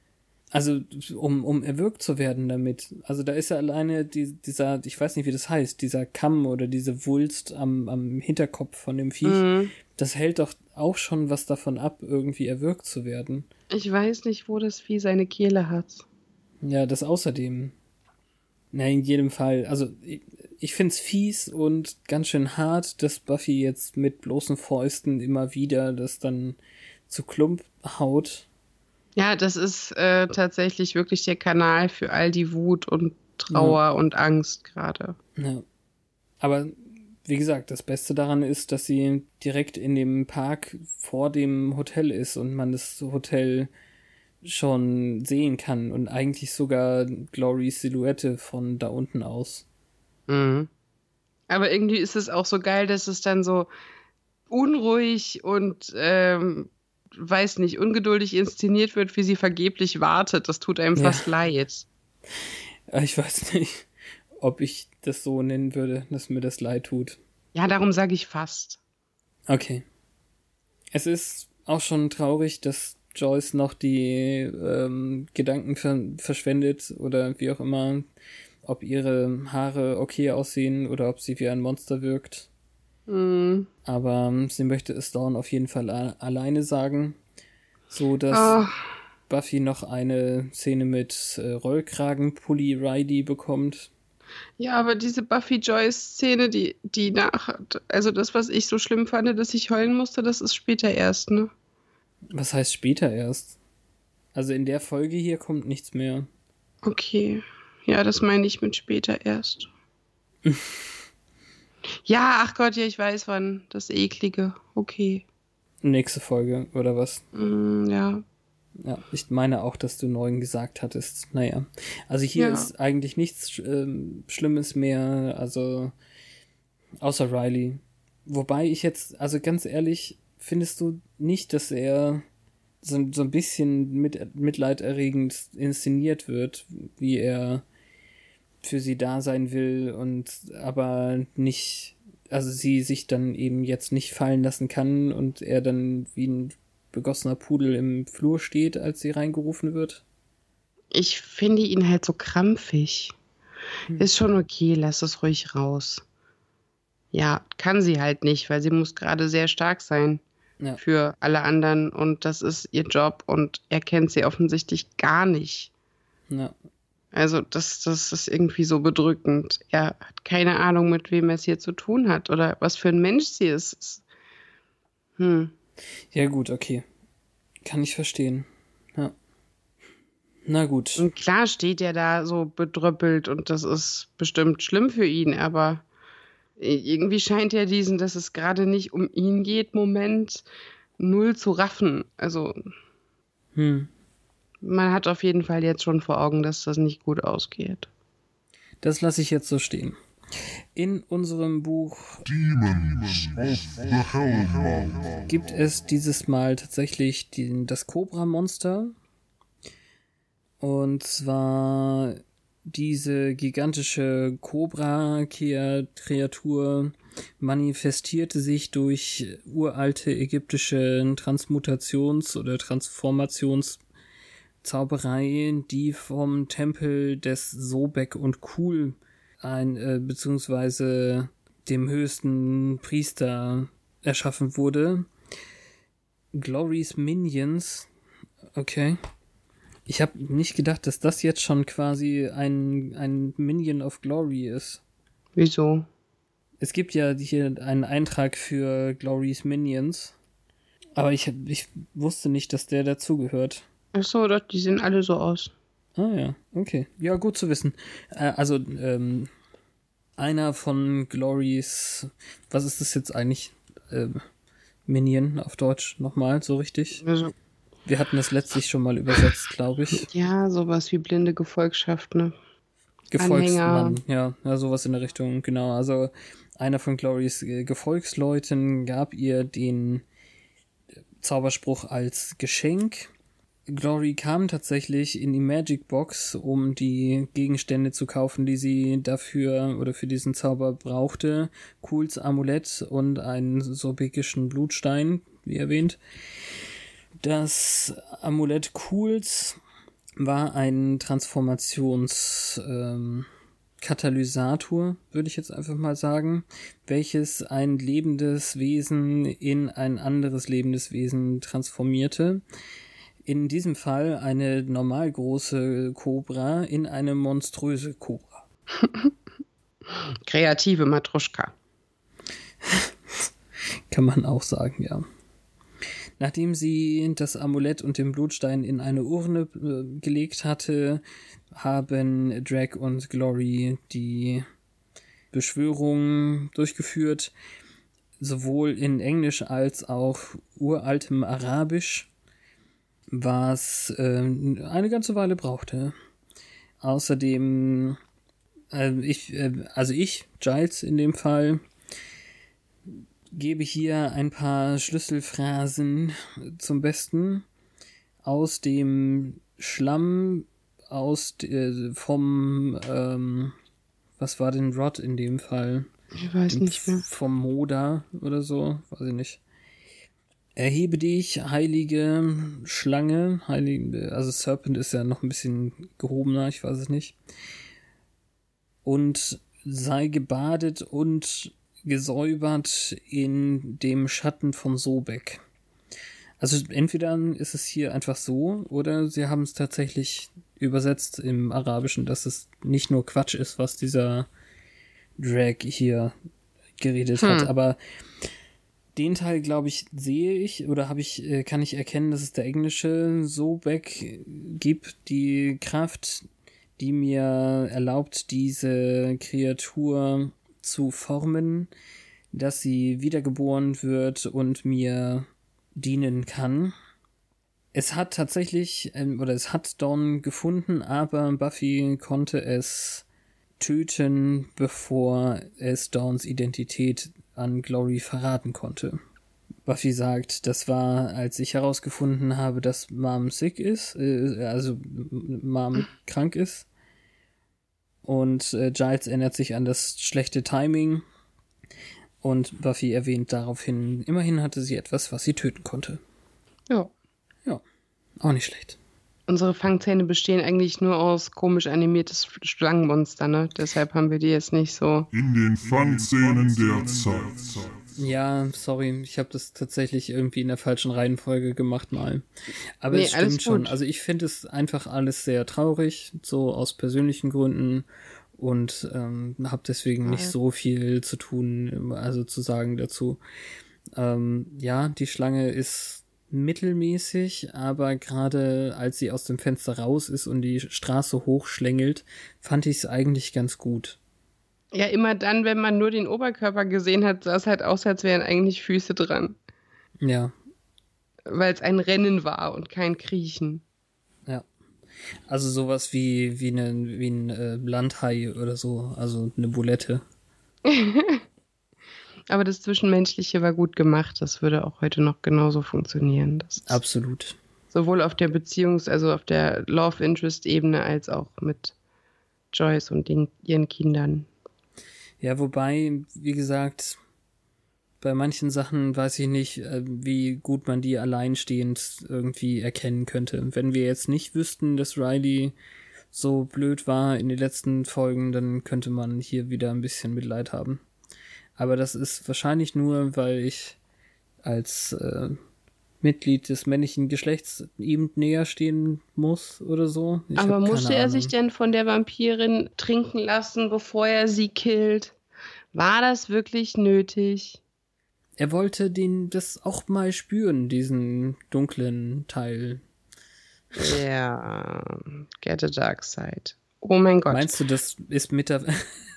also um, um erwürgt zu werden damit. Also da ist ja alleine die, dieser, ich weiß nicht, wie das heißt, dieser Kamm oder diese Wulst am, am Hinterkopf von dem Viech. Mhm. Das hält doch auch schon was davon ab, irgendwie erwürgt zu werden. Ich weiß nicht, wo das Vieh seine Kehle hat. Ja, das außerdem. Na, in jedem Fall. Also ich, ich find's fies und ganz schön hart, dass Buffy jetzt mit bloßen Fäusten immer wieder das dann zu Klump haut ja, das ist äh, tatsächlich wirklich der Kanal für all die Wut und Trauer ja. und Angst gerade. Ja. Aber wie gesagt, das Beste daran ist, dass sie direkt in dem Park vor dem Hotel ist und man das Hotel schon sehen kann und eigentlich sogar Glorys Silhouette von da unten aus. Mhm. Aber irgendwie ist es auch so geil, dass es dann so unruhig und ähm, weiß nicht, ungeduldig inszeniert wird, wie sie vergeblich wartet. Das tut einem ja. fast leid. Ich weiß nicht, ob ich das so nennen würde, dass mir das leid tut. Ja, darum sage ich fast. Okay. Es ist auch schon traurig, dass Joyce noch die ähm, Gedanken ver verschwendet oder wie auch immer, ob ihre Haare okay aussehen oder ob sie wie ein Monster wirkt. Mhm. Aber ähm, sie möchte es Dawn auf jeden Fall alleine sagen, so dass oh. Buffy noch eine Szene mit äh, Rollkragenpulli Riley bekommt. Ja, aber diese Buffy Joyce Szene, die die nach also das was ich so schlimm fand, dass ich heulen musste, das ist später erst, ne? Was heißt später erst? Also in der Folge hier kommt nichts mehr. Okay. Ja, das meine ich mit später erst. Ja, ach Gott, ja, ich weiß wann. Das eklige. Okay. Nächste Folge, oder was? Mm, ja. Ja, ich meine auch, dass du neun gesagt hattest. Naja. Also hier ja. ist eigentlich nichts ähm, Schlimmes mehr, also außer Riley. Wobei ich jetzt, also ganz ehrlich, findest du nicht, dass er so, so ein bisschen mit, mitleiderregend inszeniert wird, wie er für sie da sein will und aber nicht, also sie sich dann eben jetzt nicht fallen lassen kann und er dann wie ein begossener Pudel im Flur steht, als sie reingerufen wird? Ich finde ihn halt so krampfig. Hm. Ist schon okay, lass es ruhig raus. Ja, kann sie halt nicht, weil sie muss gerade sehr stark sein ja. für alle anderen und das ist ihr Job und er kennt sie offensichtlich gar nicht. Ja. Also das, das ist irgendwie so bedrückend. Er hat keine Ahnung, mit wem er es hier zu tun hat oder was für ein Mensch sie ist. Hm. Ja gut, okay. Kann ich verstehen. Ja. Na gut. Und klar steht er da so bedröppelt und das ist bestimmt schlimm für ihn, aber irgendwie scheint er diesen, dass es gerade nicht um ihn geht, Moment null zu raffen. Also. Hm man hat auf jeden Fall jetzt schon vor Augen, dass das nicht gut ausgeht. Das lasse ich jetzt so stehen. In unserem Buch Demons of the Hellmouth gibt es dieses Mal tatsächlich den, das Cobra-Monster. Und zwar diese gigantische Cobra-Kreatur manifestierte sich durch uralte ägyptische Transmutations- oder Transformations- Zauberei, die vom Tempel des Sobek und Kul ein, äh, beziehungsweise dem höchsten Priester erschaffen wurde. Glory's Minions. Okay. Ich habe nicht gedacht, dass das jetzt schon quasi ein, ein Minion of Glory ist. Wieso? Es gibt ja hier einen Eintrag für Glory's Minions. Aber ich, ich wusste nicht, dass der dazugehört. Ach so, doch, die sehen alle so aus. Ah ja, okay. Ja, gut zu wissen. Äh, also, ähm, einer von Glorys, was ist das jetzt eigentlich? Ähm, Minion auf Deutsch nochmal, so richtig? Also, Wir hatten das letztlich schon mal übersetzt, glaube ich. ja, sowas wie blinde Gefolgschaft, ne? Gefolgsmann, ja, ja, sowas in der Richtung, genau. Also einer von Glorys äh, Gefolgsleuten gab ihr den Zauberspruch als Geschenk. Glory kam tatsächlich in die Magic Box, um die Gegenstände zu kaufen, die sie dafür oder für diesen Zauber brauchte. Cools Amulett und einen sobekischen Blutstein, wie erwähnt. Das Amulett Cools war ein Transformations ähm, würde ich jetzt einfach mal sagen, welches ein lebendes Wesen in ein anderes lebendes Wesen transformierte. In diesem Fall eine normal große Kobra in eine monströse Kobra. Kreative Matruschka. Kann man auch sagen, ja. Nachdem sie das Amulett und den Blutstein in eine Urne äh, gelegt hatte, haben Drag und Glory die Beschwörung durchgeführt, sowohl in Englisch als auch uraltem Arabisch, was äh, eine ganze Weile brauchte. Außerdem, äh, ich, äh, also ich, Giles in dem Fall, gebe hier ein paar Schlüsselphrasen zum Besten aus dem Schlamm aus äh, vom ähm, was war denn Rod in dem Fall? Ich weiß nicht mehr. Vom Moda oder so, weiß ich nicht. Erhebe dich, heilige Schlange, heilige, also Serpent ist ja noch ein bisschen gehobener, ich weiß es nicht. Und sei gebadet und gesäubert in dem Schatten von Sobek. Also entweder ist es hier einfach so, oder sie haben es tatsächlich übersetzt im Arabischen, dass es nicht nur Quatsch ist, was dieser Drag hier geredet Hm. hat. Aber den Teil, glaube ich, sehe ich oder habe ich, äh, kann ich erkennen, dass es der englische Sobek gibt, die Kraft, die mir erlaubt, diese Kreatur zu formen, dass sie wiedergeboren wird und mir dienen kann. Es hat tatsächlich, ähm, oder es hat Dawn gefunden, aber Buffy konnte es töten, bevor es Dawns Identität an Glory verraten konnte. Buffy sagt, das war, als ich herausgefunden habe, dass Mom sick ist, äh, also Mom krank ist. Und äh, Giles erinnert sich an das schlechte Timing. Und Buffy erwähnt daraufhin, immerhin hatte sie etwas, was sie töten konnte. Ja. Ja, auch nicht schlecht. Unsere Fangzähne bestehen eigentlich nur aus komisch animiertes Schlangenmonster, ne? Deshalb haben wir die jetzt nicht so. In den Fangszenen der Zeit. Ja, sorry, ich habe das tatsächlich irgendwie in der falschen Reihenfolge gemacht mal. Aber Nee, es stimmt schon. Also ich finde es einfach alles sehr traurig, so aus persönlichen Gründen und ähm, habe deswegen nicht Ja. so viel zu tun, also zu sagen dazu. Ähm, ja, die Schlange ist mittelmäßig, aber gerade als sie aus dem Fenster raus ist und die Straße hochschlängelt, fand ich es eigentlich ganz gut. Ja, immer dann, wenn man nur den Oberkörper gesehen hat, sah es halt aus, als wären eigentlich Füße dran. Ja, Weil es ein Rennen war und kein Kriechen. Ja. Also sowas wie, wie, ne, wie ein äh, Landhai oder so, also eine Bulette. Aber das Zwischenmenschliche war gut gemacht. Das würde auch heute noch genauso funktionieren. Absolut. sowohl auf der Beziehungs-, also auf der Love-Interest-Ebene als auch mit Joyce und den, ihren Kindern. Ja, wobei, wie gesagt, bei manchen Sachen weiß ich nicht, äh, wie gut man die alleinstehend irgendwie erkennen könnte. Wenn wir jetzt nicht wüssten, dass Riley so blöd war in den letzten Folgen, dann könnte man hier wieder ein bisschen Mitleid haben. Aber das ist wahrscheinlich nur, weil ich als äh, Mitglied des männlichen Geschlechts ihm näher stehen muss oder so. Ich Aber musste er Ahnung. sich denn von der Vampirin trinken lassen, bevor er sie killt? War das wirklich nötig? Er wollte den das auch mal spüren, diesen dunklen Teil. Ja, get a dark side. Oh mein Gott. Meinst du, das ist meta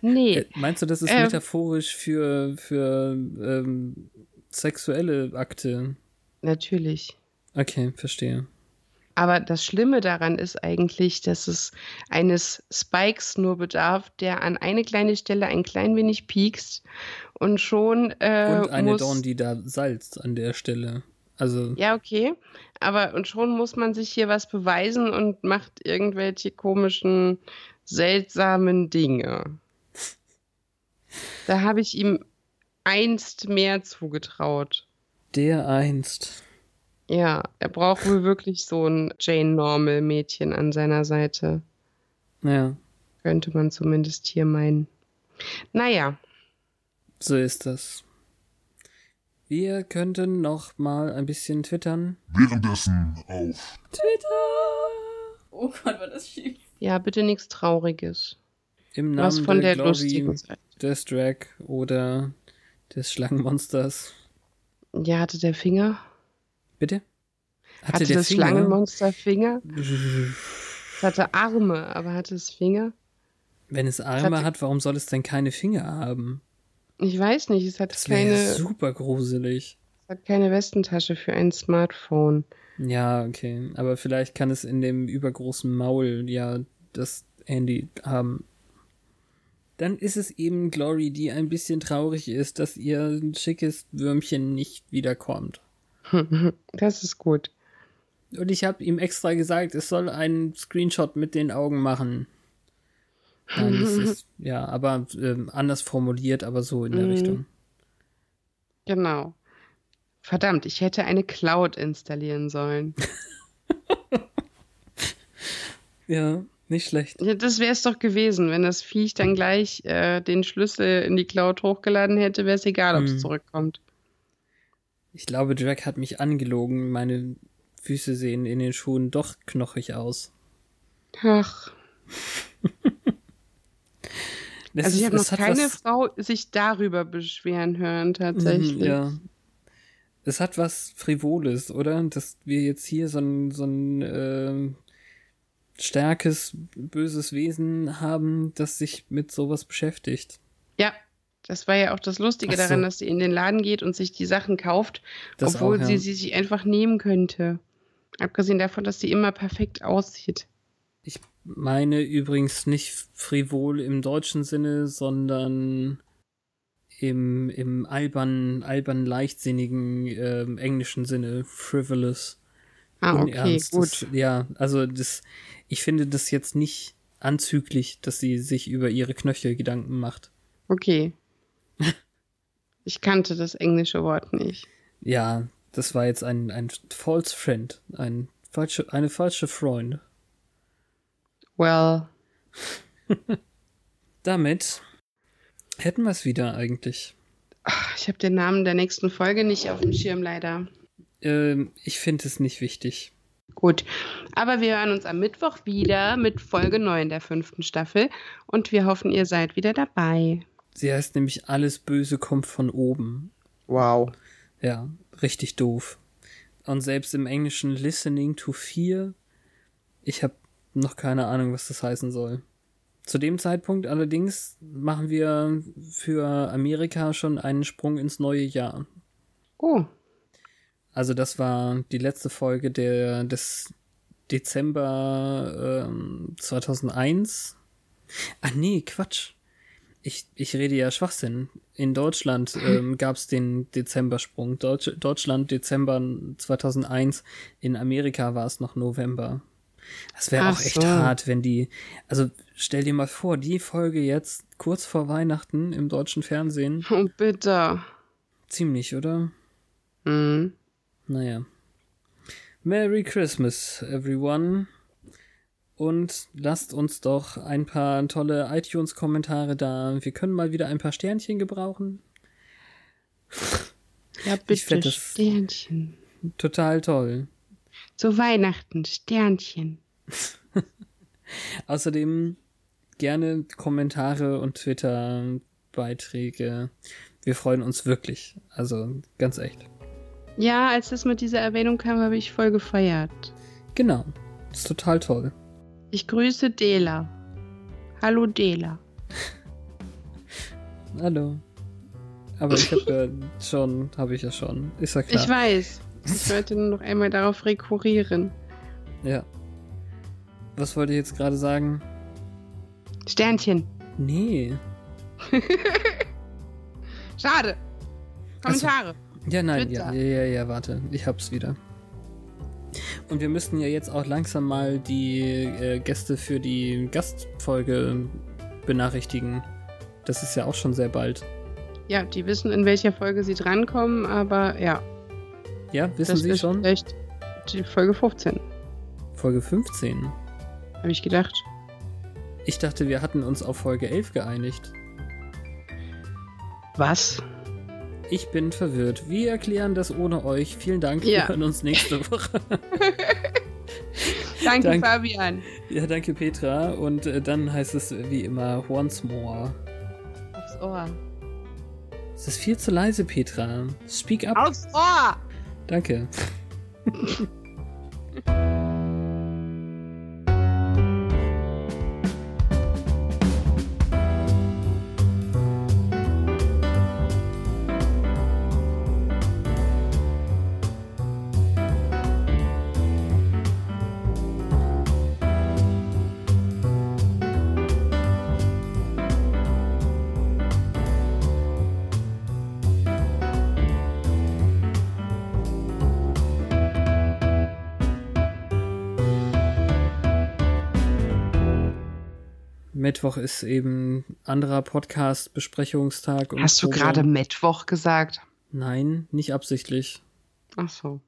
nee. Äh, Meinst du, das ist Ähm. metaphorisch für, für ähm, sexuelle Akte? Natürlich. Okay, verstehe. Aber das Schlimme daran ist eigentlich, dass es eines Spikes nur bedarf, der an eine kleine Stelle ein klein wenig piekst und schon äh, Und eine muss, Dorn, die da salzt an der Stelle. Also, Ja, okay. Aber und schon muss man sich hier was beweisen und macht irgendwelche komischen, seltsamen Dinge. Da habe ich ihm einst mehr zugetraut. der einst. Ja, er braucht wohl wirklich so ein Jane Normal Mädchen an seiner Seite. Ja, Könnte man zumindest hier meinen. Naja, so ist das. Wir könnten noch mal ein bisschen twittern. Währenddessen auf Oh Gott, war das schief. Ja, bitte nichts Trauriges. Im Was Namen von der, der Glory lustigen Seite. des Drag oder des Schlangenmonsters. Ja, hatte der Finger? Bitte? Hatte, der das Finger? Schlangenmonster Finger? Es hatte Arme, aber hatte es Finger? Wenn es Arme hatte- hat, warum soll es denn keine Finger haben? Ich weiß nicht, es hat Das keine, ja es super gruselig. hat keine Westentasche für ein Smartphone. Ja, okay. Aber vielleicht kann es in dem übergroßen Maul ja das Handy haben. Dann ist es eben Glory, die ein bisschen traurig ist, dass ihr schickes Würmchen nicht wiederkommt. Das ist gut. Und ich habe ihm extra gesagt, es soll einen Screenshot mit den Augen machen. Nein, ist, ja, aber ähm, anders formuliert, aber so in der Mhm. Richtung. Genau. Verdammt, ich hätte eine Cloud installieren sollen. Ja, nicht schlecht. Ja, das wäre es doch gewesen, wenn das Viech dann gleich äh, den Schlüssel in die Cloud hochgeladen hätte, wäre es egal, ob es Mhm. zurückkommt. Ich glaube, Drake hat mich angelogen. Meine Füße sehen in den Schuhen doch knochig aus. Ach, Das also ich habe noch keine was- Frau sich darüber beschweren hören, tatsächlich. Mhm, Ja. Es hat was Frivoles, oder? Dass wir jetzt hier so ein, so ein ähm, starkes, böses Wesen haben, das sich mit sowas beschäftigt. Ja, das war ja auch das Lustige so. daran, dass sie in den Laden geht und sich die Sachen kauft, Das obwohl auch, ja. sie sie sich einfach nehmen könnte. Abgesehen davon, dass sie immer perfekt aussieht. Ich meine übrigens nicht frivol im deutschen Sinne, sondern im, im albern, albern leichtsinnigen ähm, englischen Sinne, frivolous. Ah, okay, Unernst. gut. Das, ja, also das, ich finde das jetzt nicht anzüglich, dass sie sich über ihre Knöchel Gedanken macht. Okay. Ich kannte das englische Wort nicht. Ja, das war jetzt ein, ein false friend, ein falsche, eine falsche Freund. Well, Damit hätten wir es wieder eigentlich. ich habe den Namen der nächsten Folge nicht auf dem Schirm leider. Ähm, ich finde es nicht wichtig. Gut, aber wir hören uns am Mittwoch wieder mit Folge 9 der fünften Staffel und wir hoffen, ihr seid wieder dabei. Sie heißt nämlich Alles Böse kommt von oben. Wow. Ja, richtig doof. Und selbst im Englischen Listening to Fear, ich habe noch keine Ahnung, was das heißen soll. Zu dem Zeitpunkt allerdings machen wir für Amerika schon einen Sprung ins neue Jahr. Oh, Also das war die letzte Folge der, des Dezember ähm, 2001. Ah nee, Quatsch. Ich, ich rede ja Schwachsinn. In Deutschland ähm, gab es den Dezembersprung. Deutsch, Deutschland Dezember 2001. In Amerika war es noch November. Das wäre auch echt so. hart, wenn die. Also stell dir mal vor, die Folge jetzt kurz vor Weihnachten im deutschen Fernsehen. Oh, bitte. Ziemlich, oder? Mhm. Naja. Merry Christmas, everyone. Und lasst uns doch ein paar tolle iTunes-Kommentare da. Wir können mal wieder ein paar Sternchen gebrauchen. Ja, Ich bitte, das- Sternchen. Total toll. Zu Weihnachten, Sternchen. Außerdem gerne Kommentare und Twitter-Beiträge. Wir freuen uns wirklich. Also ganz echt. Ja, als das mit dieser Erwähnung kam, habe ich voll gefeiert. Genau. ist total toll. Ich grüße Dela. Hallo Dela. Hallo. Aber ich habe ja schon, habe ich ja schon. Ist ja klar. Ich weiß. Ich wollte nur noch einmal darauf rekurrieren. Ja. Was wollte ich jetzt gerade sagen? Sternchen. Nee. Schade. Kommentare. Ja, nein, Twitter. ja, ja, ja, warte. Ich hab's wieder. Und wir müssten ja jetzt auch langsam mal die äh, Gäste für die Gastfolge benachrichtigen. Das ist ja auch schon sehr bald. Ja, die wissen, in welcher Folge sie drankommen, aber ja. Ja, wissen das Sie ist schon? Vielleicht die Folge 15, Folge 15. habe ich gedacht. Ich dachte, wir hatten uns auf Folge 11 geeinigt. Was? Ich bin verwirrt. Wir erklären das ohne euch. Vielen Dank. Ja. Wir hören uns nächste Woche. Danke, Danke. Fabian. ja, danke, Petra. Und äh, dann heißt es wie immer once more. Aufs Ohr. Es ist viel zu leise, Petra. Speak up. Aufs Ohr! Danke. Mittwoch ist eben anderer Podcast-Besprechungstag. Hast du gerade Mittwoch gesagt? Nein, nicht absichtlich. Ach so.